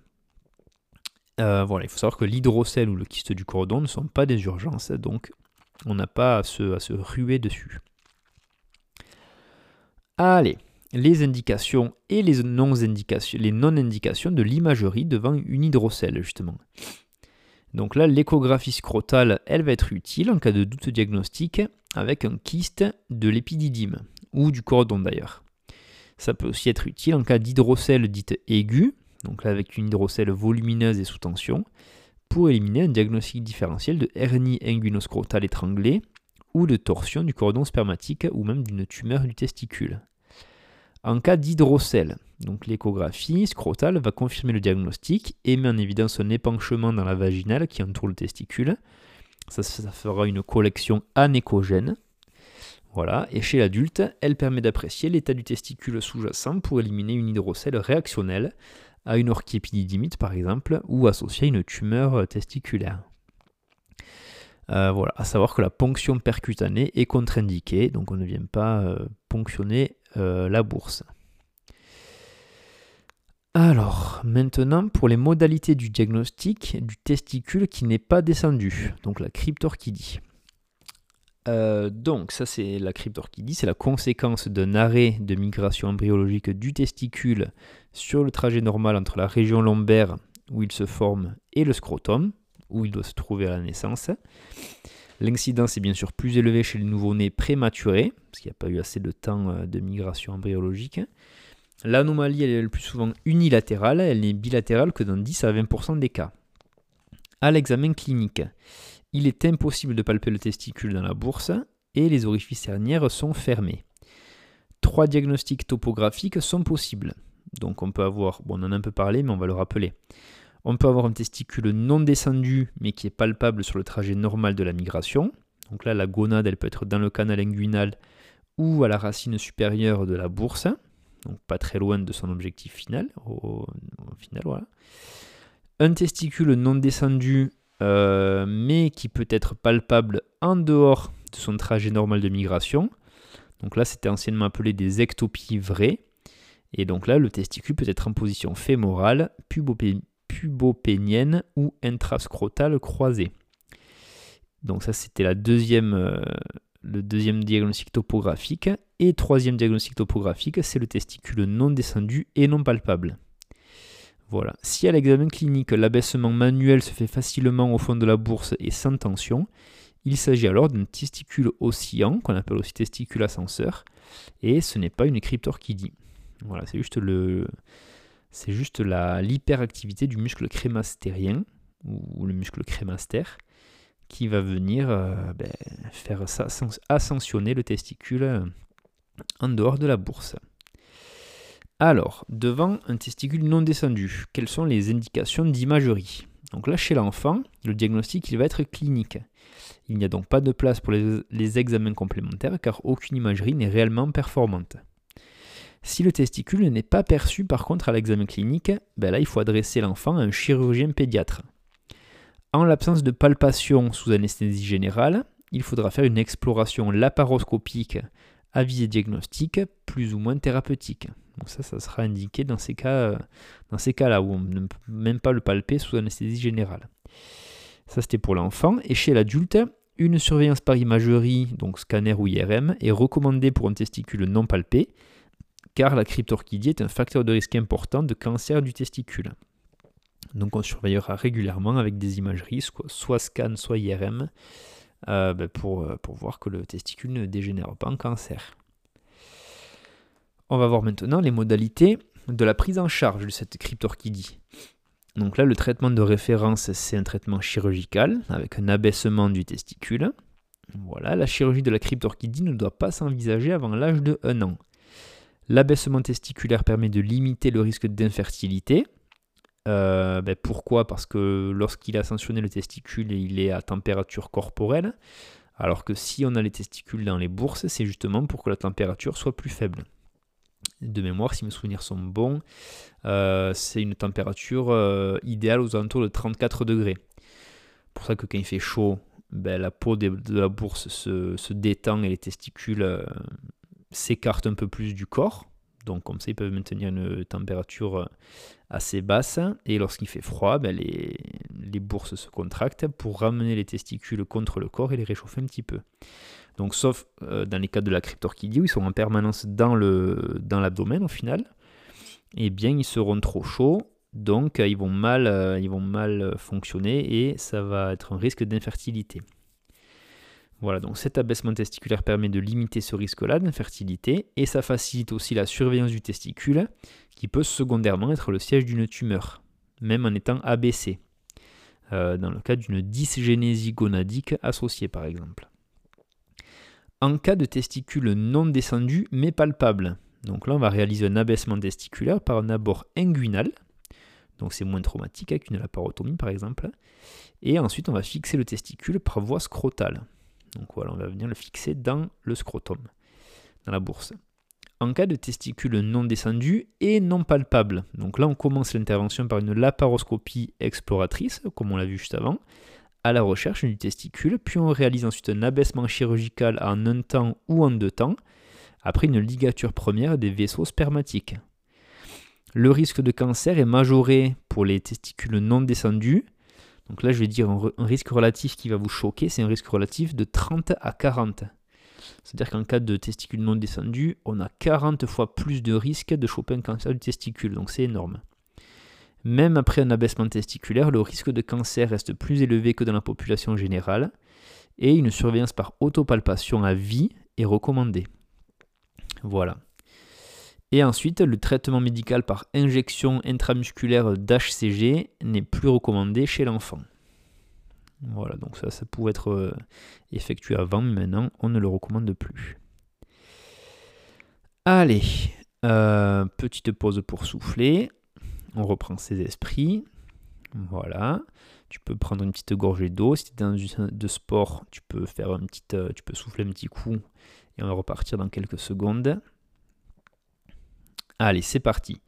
Speaker 1: Euh, voilà, il faut savoir que l'hydrocèle ou le kyste du cordon ne sont pas des urgences, donc on n'a pas à se, ruer dessus. Allez, les indications et les non-indications non de l'imagerie devant une hydrocèle, justement. Donc là, l'échographie scrotale, elle va être utile en cas de doute diagnostique avec un kyste de l'épididyme, ou du cordon d'ailleurs. Ça peut aussi être utile en cas d'hydrocèle dite aiguë, donc là avec une hydrocèle volumineuse et sous tension, pour éliminer un diagnostic différentiel de hernie inguinoscrotale étranglée ou de torsion du cordon spermatique ou même d'une tumeur du testicule. En cas d'hydrocèle, donc l'échographie scrotale va confirmer le diagnostic et met en évidence un épanchement dans la vaginale qui entoure le testicule. Ça, fera une collection anéchogène. Voilà, et chez l'adulte, elle permet d'apprécier l'état du testicule sous-jacent pour éliminer une hydrocèle réactionnelle à une orchiépididymite par exemple, ou associée à une tumeur testiculaire. Euh, voilà, à savoir que la ponction percutanée est contre-indiquée, donc on ne vient pas euh, ponctionner euh, la bourse. Alors, maintenant, pour les modalités du diagnostic du testicule qui n'est pas descendu, donc la cryptorchidie. Euh, donc, ça, c'est la cryptorchidie, c'est la conséquence d'un arrêt de migration embryologique du testicule sur le trajet normal entre la région lombaire où il se forme et le scrotum, où il doit se trouver à la naissance. L'incidence est bien sûr plus élevée chez les nouveau-nés prématurés, parce qu'il n'y a pas eu assez de temps euh, de migration embryologique. L'anomalie est le plus souvent unilatérale, elle n'est bilatérale que dans 10 à 20% des cas. À l'examen clinique, il est impossible de palper le testicule dans la bourse, et les orifices hernières sont fermés. Trois diagnostics topographiques sont possibles. Donc on peut avoir, bon on en a un peu parlé mais on va le rappeler. On peut avoir un testicule non descendu mais qui est palpable sur le trajet normal de la migration. Donc là la gonade elle peut être dans le canal inguinal ou à la racine supérieure de la bourse, donc pas très loin de son objectif final. Un testicule non descendu euh, mais qui peut être palpable en dehors de son trajet normal de migration. Donc là, c'était anciennement appelé des ectopies vraies. Et donc là, le testicule peut être en position fémorale, pubopénienne ou intrascrotale croisée. Donc ça, c'était la deuxième, euh, le deuxième diagnostic topographique. Et troisième diagnostic topographique, c'est le testicule non descendu et non palpable. Voilà. Si à l'examen clinique, l'abaissement manuel se fait facilement au fond de la bourse et sans tension, il s'agit alors d'un testicule oscillant, qu'on appelle aussi testicule ascenseur, et ce n'est pas une cryptorchidie. Voilà, c'est juste le, c'est juste l'hyperactivité du muscle crémastérien ou le muscle crémastère qui va venir euh, ben, faire ascensionner le testicule euh, en dehors de la bourse. Alors, devant un testicule non descendu, quelles sont les indications d'imagerie? Donc là, chez l'enfant, le diagnostic il va être clinique. Il n'y a donc pas de place pour les, examens complémentaires car aucune imagerie n'est réellement performante. Si le testicule n'est pas perçu par contre à l'examen clinique, ben là il faut adresser l'enfant à un chirurgien pédiatre. En l'absence de palpation sous anesthésie générale, il faudra faire une exploration laparoscopique à visée diagnostique plus ou moins thérapeutique. Donc ça, ça sera indiqué dans ces cas, dans ces cas-là où on ne peut même pas le palper sous anesthésie générale. Ça, c'était pour l'enfant. Et chez l'adulte, une surveillance par imagerie, donc scanner ou IRM, est recommandée pour un testicule non palpé, car la cryptorchidie est un facteur de risque important de cancer du testicule. Donc on surveillera régulièrement avec des imageries, soit scan, soit IRM, euh, ben pour, euh, pour voir que le testicule ne dégénère pas en cancer. On va voir maintenant les modalités de la prise en charge de cette cryptorchidie. Donc là, le traitement de référence, c'est un traitement chirurgical avec un abaissement du testicule. Voilà, la chirurgie de la cryptorchidie ne doit pas s'envisager avant l'âge de 1 an. L'abaissement testiculaire permet de limiter le risque d'infertilité. Euh, ben pourquoi? Parce que lorsqu'il a ascensionné le testicule, il est à température corporelle. Alors que si on a les testicules dans les bourses, c'est justement pour que la température soit plus faible de mémoire, si mes souvenirs sont bons, euh, c'est une température euh, idéale aux alentours de 34 degrés. Pour ça que quand il fait chaud, ben, la peau de, la bourse se, détend et les testicules s'écartent un peu plus du corps. Donc comme ça, ils peuvent maintenir une température assez basse. Et lorsqu'il fait froid, ben, les, bourses se contractent pour ramener les testicules contre le corps et les réchauffer un petit peu. Donc, sauf euh, dans les cas de la cryptorchidie où ils sont en permanence dans, le, dans l'abdomen au final, eh bien ils seront trop chauds, donc euh, ils vont mal, euh, ils vont mal fonctionner et ça va être un risque d'infertilité. Voilà, donc cet abaissement testiculaire permet de limiter ce risque-là d'infertilité et ça facilite aussi la surveillance du testicule qui peut secondairement être le siège d'une tumeur, même en étant abaissé, dans le cas d'une dysgénésie gonadique associée par exemple en cas de testicule non descendu mais palpable. Donc là, on va réaliser un abaissement testiculaire par un abord inguinal. Donc c'est moins traumatique qu'une laparotomie par exemple. Et ensuite, on va fixer le testicule par voie scrotale. Donc voilà, on va venir le fixer dans le scrotum, dans la bourse. En cas de testicule non descendu et non palpable, donc là on commence l'intervention par une laparoscopie exploratrice, comme on l'a vu juste avant, à la recherche du testicule, puis on réalise ensuite un abaissement chirurgical en un temps ou en deux temps, après une ligature première des vaisseaux spermatiques. Le risque de cancer est majoré pour les testicules non descendus. Donc là, je vais dire un, risque relatif qui va vous choquer, c'est un risque relatif de 30 à 40. C'est-à-dire qu'en cas de testicule non descendu, on a 40 fois plus de risque de choper un cancer du testicule, donc c'est énorme. Même après un abaissement testiculaire, le risque de cancer reste plus élevé que dans la population générale et une surveillance par autopalpation à vie est recommandée. Voilà. Et ensuite, le traitement médical par injection intramusculaire d'HCG n'est plus recommandé chez l'enfant. Voilà, donc ça, ça pouvait être euh, effectué avant, mais maintenant, on ne le recommande plus. Allez, euh, petite pause pour souffler. On reprend ses esprits. Voilà. Tu peux prendre une petite gorgée d'eau. Si tu es dans du de sport, tu peux faire un petit, euh, tu peux souffler un petit coup et on va repartir dans quelques secondes. Allez, c'est parti.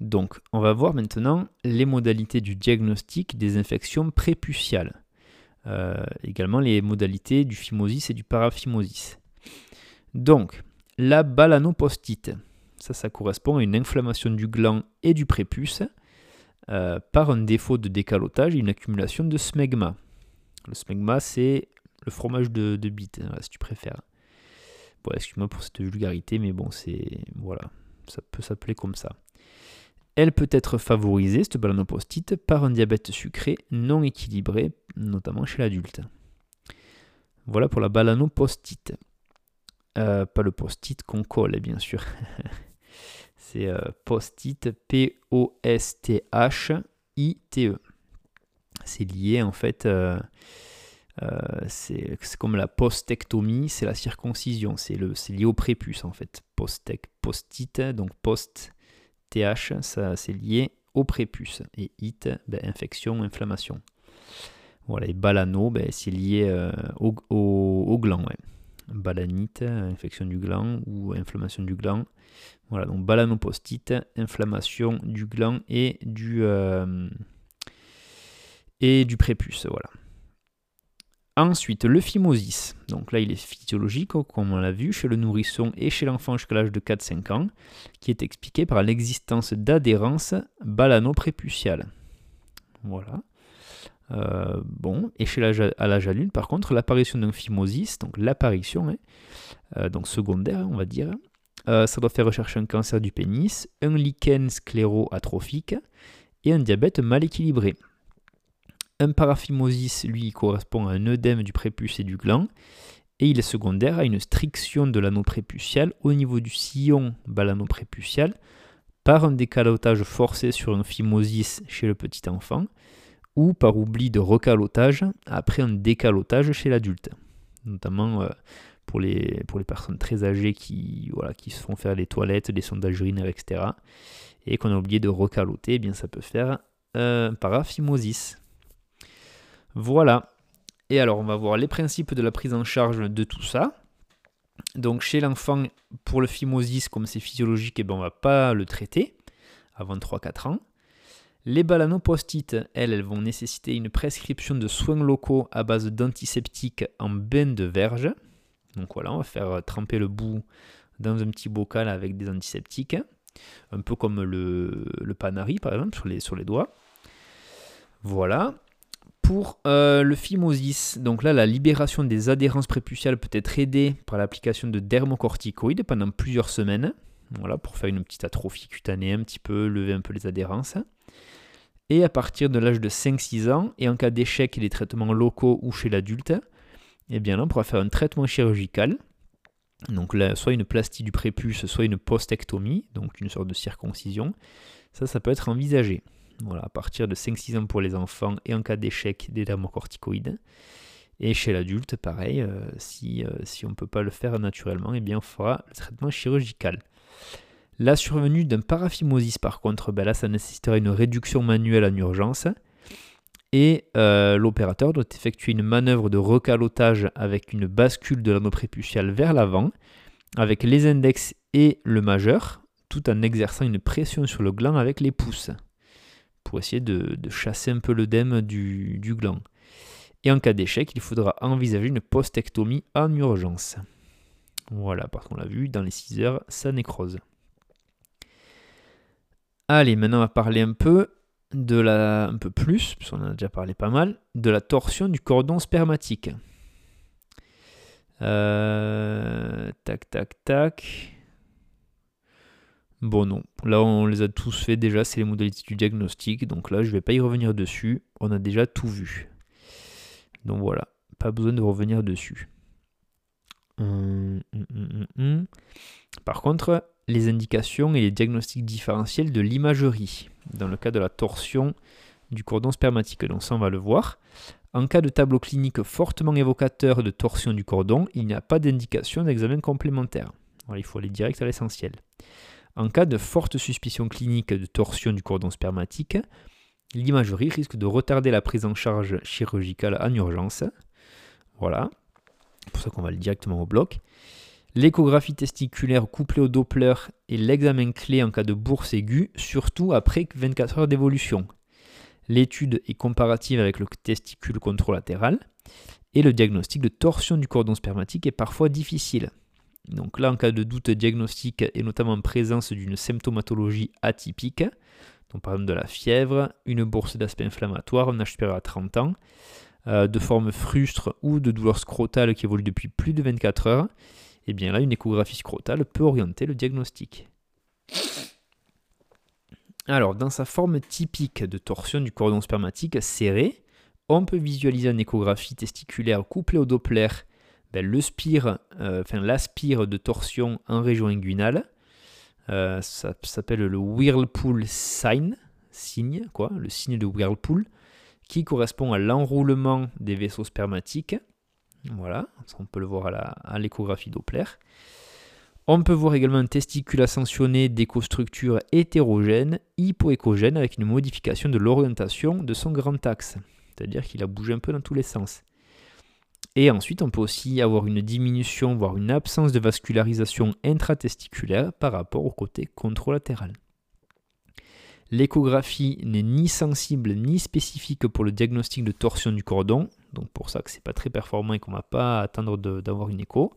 Speaker 1: Donc, on va voir maintenant les modalités du diagnostic des infections prépuciales. Euh, également les modalités du phimosis et du paraphimosis. Donc, la balanopostite, ça, ça correspond à une inflammation du gland et du prépuce euh, par un défaut de décalotage et une accumulation de smegma. Le smegma, c'est le fromage de, bite, hein, si tu préfères. Bon, excuse-moi pour cette vulgarité, mais bon, c'est. Voilà, ça peut s'appeler comme ça. Elle peut être favorisée, cette balanopostite, par un diabète sucré non équilibré, notamment chez l'adulte. Voilà pour la balanopostite. Euh, pas le post-it qu'on colle, bien sûr. C'est euh, post-it, P-O-S-T-H-I-T-E. C'est lié en fait, euh, c'est comme la postectomie, c'est la circoncision, c'est lié au prépuce en fait. Post-it, donc post TH, ça c'est lié au prépuce. Et it, ben, infection, inflammation. Voilà, et balano, ben, c'est lié euh, au, au, gland. Balanite, infection du gland ou inflammation du gland. Voilà, donc balanopostite, inflammation du gland et du, euh, et du prépuce. Voilà. Ensuite, le phimosis. Donc là, il est physiologique, comme on l'a vu, chez le nourrisson et chez l'enfant jusqu'à l'âge de 4-5 ans, qui est expliqué par l'existence d'adhérence balano-prépuciale. Voilà. Euh, bon, et chez l'âge à l'âge adulte, par contre, l'apparition d'un phimosis, donc l'apparition, hein, euh, donc secondaire, on va dire, euh, ça doit faire rechercher un cancer du pénis, un lichen scléro-atrophique et un diabète mal équilibré. Un paraphimosis, lui, correspond à un œdème du prépuce et du gland, et il est secondaire à une striction de l'anneau prépucial au niveau du sillon balano-prépucial par un décalotage forcé sur un phimosis chez le petit enfant ou par oubli de recalotage après un décalotage chez l'adulte, notamment euh, pour, les, les personnes très âgées qui, se font faire les toilettes, des sondages urinaires, etc. et qu'on a oublié de recaloter, eh bien ça peut faire un paraphimosis. Voilà. Et alors, on va voir les principes de la prise en charge de tout ça. Donc, chez l'enfant, pour le phimosis, comme c'est physiologique, eh ben, on ne va pas le traiter avant 3-4 ans. Les balanopostites, elles, elles vont nécessiter une prescription de soins locaux à base d'antiseptiques en bain de verge. Donc voilà, on va faire tremper le bout dans un petit bocal avec des antiseptiques, un peu comme le, panari par exemple sur les doigts. Voilà. Pour euh, le phimosis, donc là, la libération des adhérences prépuciales peut être aidée par l'application de dermocorticoïdes pendant plusieurs semaines. Voilà, pour faire une petite atrophie cutanée, un petit peu, lever un peu les adhérences. Et à partir de l'âge de 5-6 ans, et en cas d'échec des traitements locaux ou chez l'adulte, eh bien là, on pourra faire un traitement chirurgical. Soit une plastie du prépuce, soit une postectomie, donc une sorte de circoncision. Ça, ça peut être envisagé. Voilà, à partir de 5-6 ans pour les enfants et en cas d'échec des dermocorticoïdes. Et chez l'adulte, pareil, euh, si, euh, si on ne peut pas le faire naturellement, eh bien on fera le traitement chirurgical. La survenue d'un paraphimosis, par contre, ben là, ça nécessiterait une réduction manuelle en urgence. Et euh, l'opérateur doit effectuer une manœuvre de recalotage avec une bascule de l'anneau prépucial vers l'avant, avec les index et le majeur, tout en exerçant une pression sur le gland avec les pouces pour essayer de, chasser un peu l'œdème du, gland. Et en cas d'échec, il faudra envisager une postectomie en urgence. Voilà, parce qu'on l'a vu, dans les 6 heures, ça nécrose. Allez, maintenant on va parler un peu de la, un peu plus, puisqu'on en a déjà parlé pas mal, de la torsion du cordon spermatique. Euh, tac, tac, tac. Bon non, là on les a tous fait déjà, c'est les modalités du diagnostic, donc là je ne vais pas y revenir dessus, on a déjà tout vu. Donc voilà, pas besoin de revenir dessus. Hum, hum, hum, Par contre, les indications et les diagnostics différentiels de l'imagerie, dans le cas de la torsion du cordon spermatique, donc ça on va le voir. En cas de tableau clinique fortement évocateur de torsion du cordon, il n'y a pas d'indication d'examen complémentaire. il faut aller direct à l'essentiel. En cas de forte suspicion clinique de torsion du cordon spermatique, l'imagerie risque de retarder la prise en charge chirurgicale en urgence. Voilà, pour ça qu'on va directement au bloc. L'échographie testiculaire couplée au Doppler est l'examen clé en cas de bourse aiguë, surtout après 24 heures d'évolution. L'étude est comparative avec le testicule contralatéral et le diagnostic de torsion du cordon spermatique est parfois difficile. Donc là, en cas de doute diagnostique et notamment en présence d'une symptomatologie atypique, donc par exemple de la fièvre, une bourse d'aspect inflammatoire, un âge à 30 ans, euh, de forme frustre ou de douleur scrotale qui évolue depuis plus de 24 heures, et eh bien là, une échographie scrotale peut orienter le diagnostic. Alors, dans sa forme typique de torsion du cordon spermatique serré, on peut visualiser une échographie testiculaire couplée au Doppler ben, le spire, euh, enfin, de torsion en région inguinale. Euh, ça, s'appelle le Whirlpool sign, signe, quoi, le signe de Whirlpool, qui correspond à l'enroulement des vaisseaux spermatiques. Voilà, on peut le voir à l'échographie Doppler. On peut voir également un testicule ascensionné d'écostructure hétérogène, hypoécogène, avec une modification de l'orientation de son grand axe. C'est-à-dire qu'il a bougé un peu dans tous les sens. Et ensuite, on peut aussi avoir une diminution, voire une absence de vascularisation intratesticulaire par rapport au côté contralatéral. L'échographie n'est ni sensible ni spécifique pour le diagnostic de torsion du cordon, donc pour ça que c'est pas très performant et qu'on ne va pas attendre d'avoir une écho.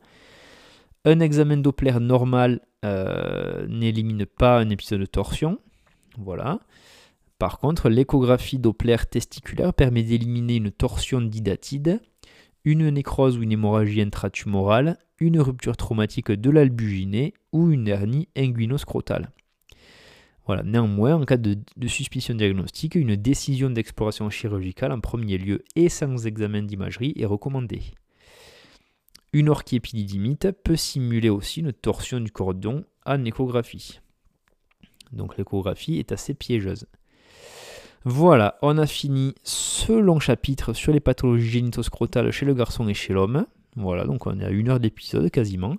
Speaker 1: Un examen Doppler normal euh, n'élimine pas un épisode de torsion. Voilà. Par contre, l'échographie Doppler testiculaire permet d'éliminer une torsion didatide, une nécrose ou une hémorragie intratumorale, une rupture traumatique de l'albuginée ou une hernie inguinoscrotale. Voilà. Néanmoins, en cas de, suspicion diagnostique, une décision d'exploration chirurgicale en premier lieu et sans examen d'imagerie est recommandée. Une orchiépididymite peut simuler aussi une torsion du cordon en échographie. Donc l'échographie est assez piégeuse. Voilà, on a fini ce long chapitre sur les pathologies génitoscrotales chez le garçon et chez l'homme. Voilà, donc on est à une heure d'épisode quasiment.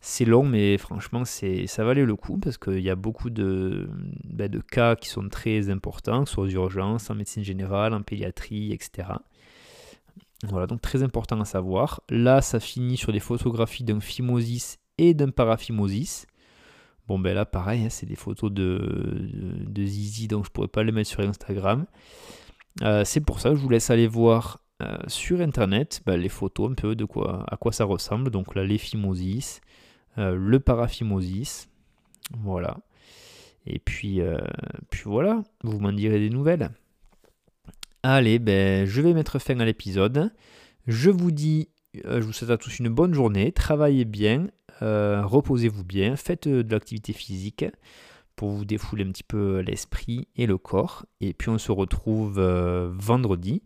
Speaker 1: C'est long, mais franchement, ça valait le coup parce qu'il y a beaucoup de, ben, de, cas qui sont très importants, soit aux urgences, en médecine générale, en pédiatrie, etc. Voilà, donc très important à savoir. Là, ça finit sur des photographies d'un phimosis et d'un paraphimosis. Bon, ben là, pareil, hein, c'est des photos de, de, Zizi, donc je pourrais pas les mettre sur Instagram. Euh, c'est pour ça que je vous laisse aller voir euh, sur internet ben, les photos un peu de quoi, à quoi ça ressemble. Donc là, les phimosis, euh, le paraphimosis. Voilà. Et puis, puis voilà, vous m'en direz des nouvelles. Allez, ben, je vais mettre fin à l'épisode. Je vous dis, je vous souhaite à tous une bonne journée. Travaillez bien, euh, reposez-vous bien, faites euh, de l'activité physique pour vous défouler un petit peu l'esprit et le corps. Et puis on se retrouve vendredi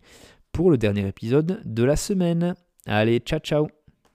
Speaker 1: pour le dernier épisode de la semaine. Allez, ciao ciao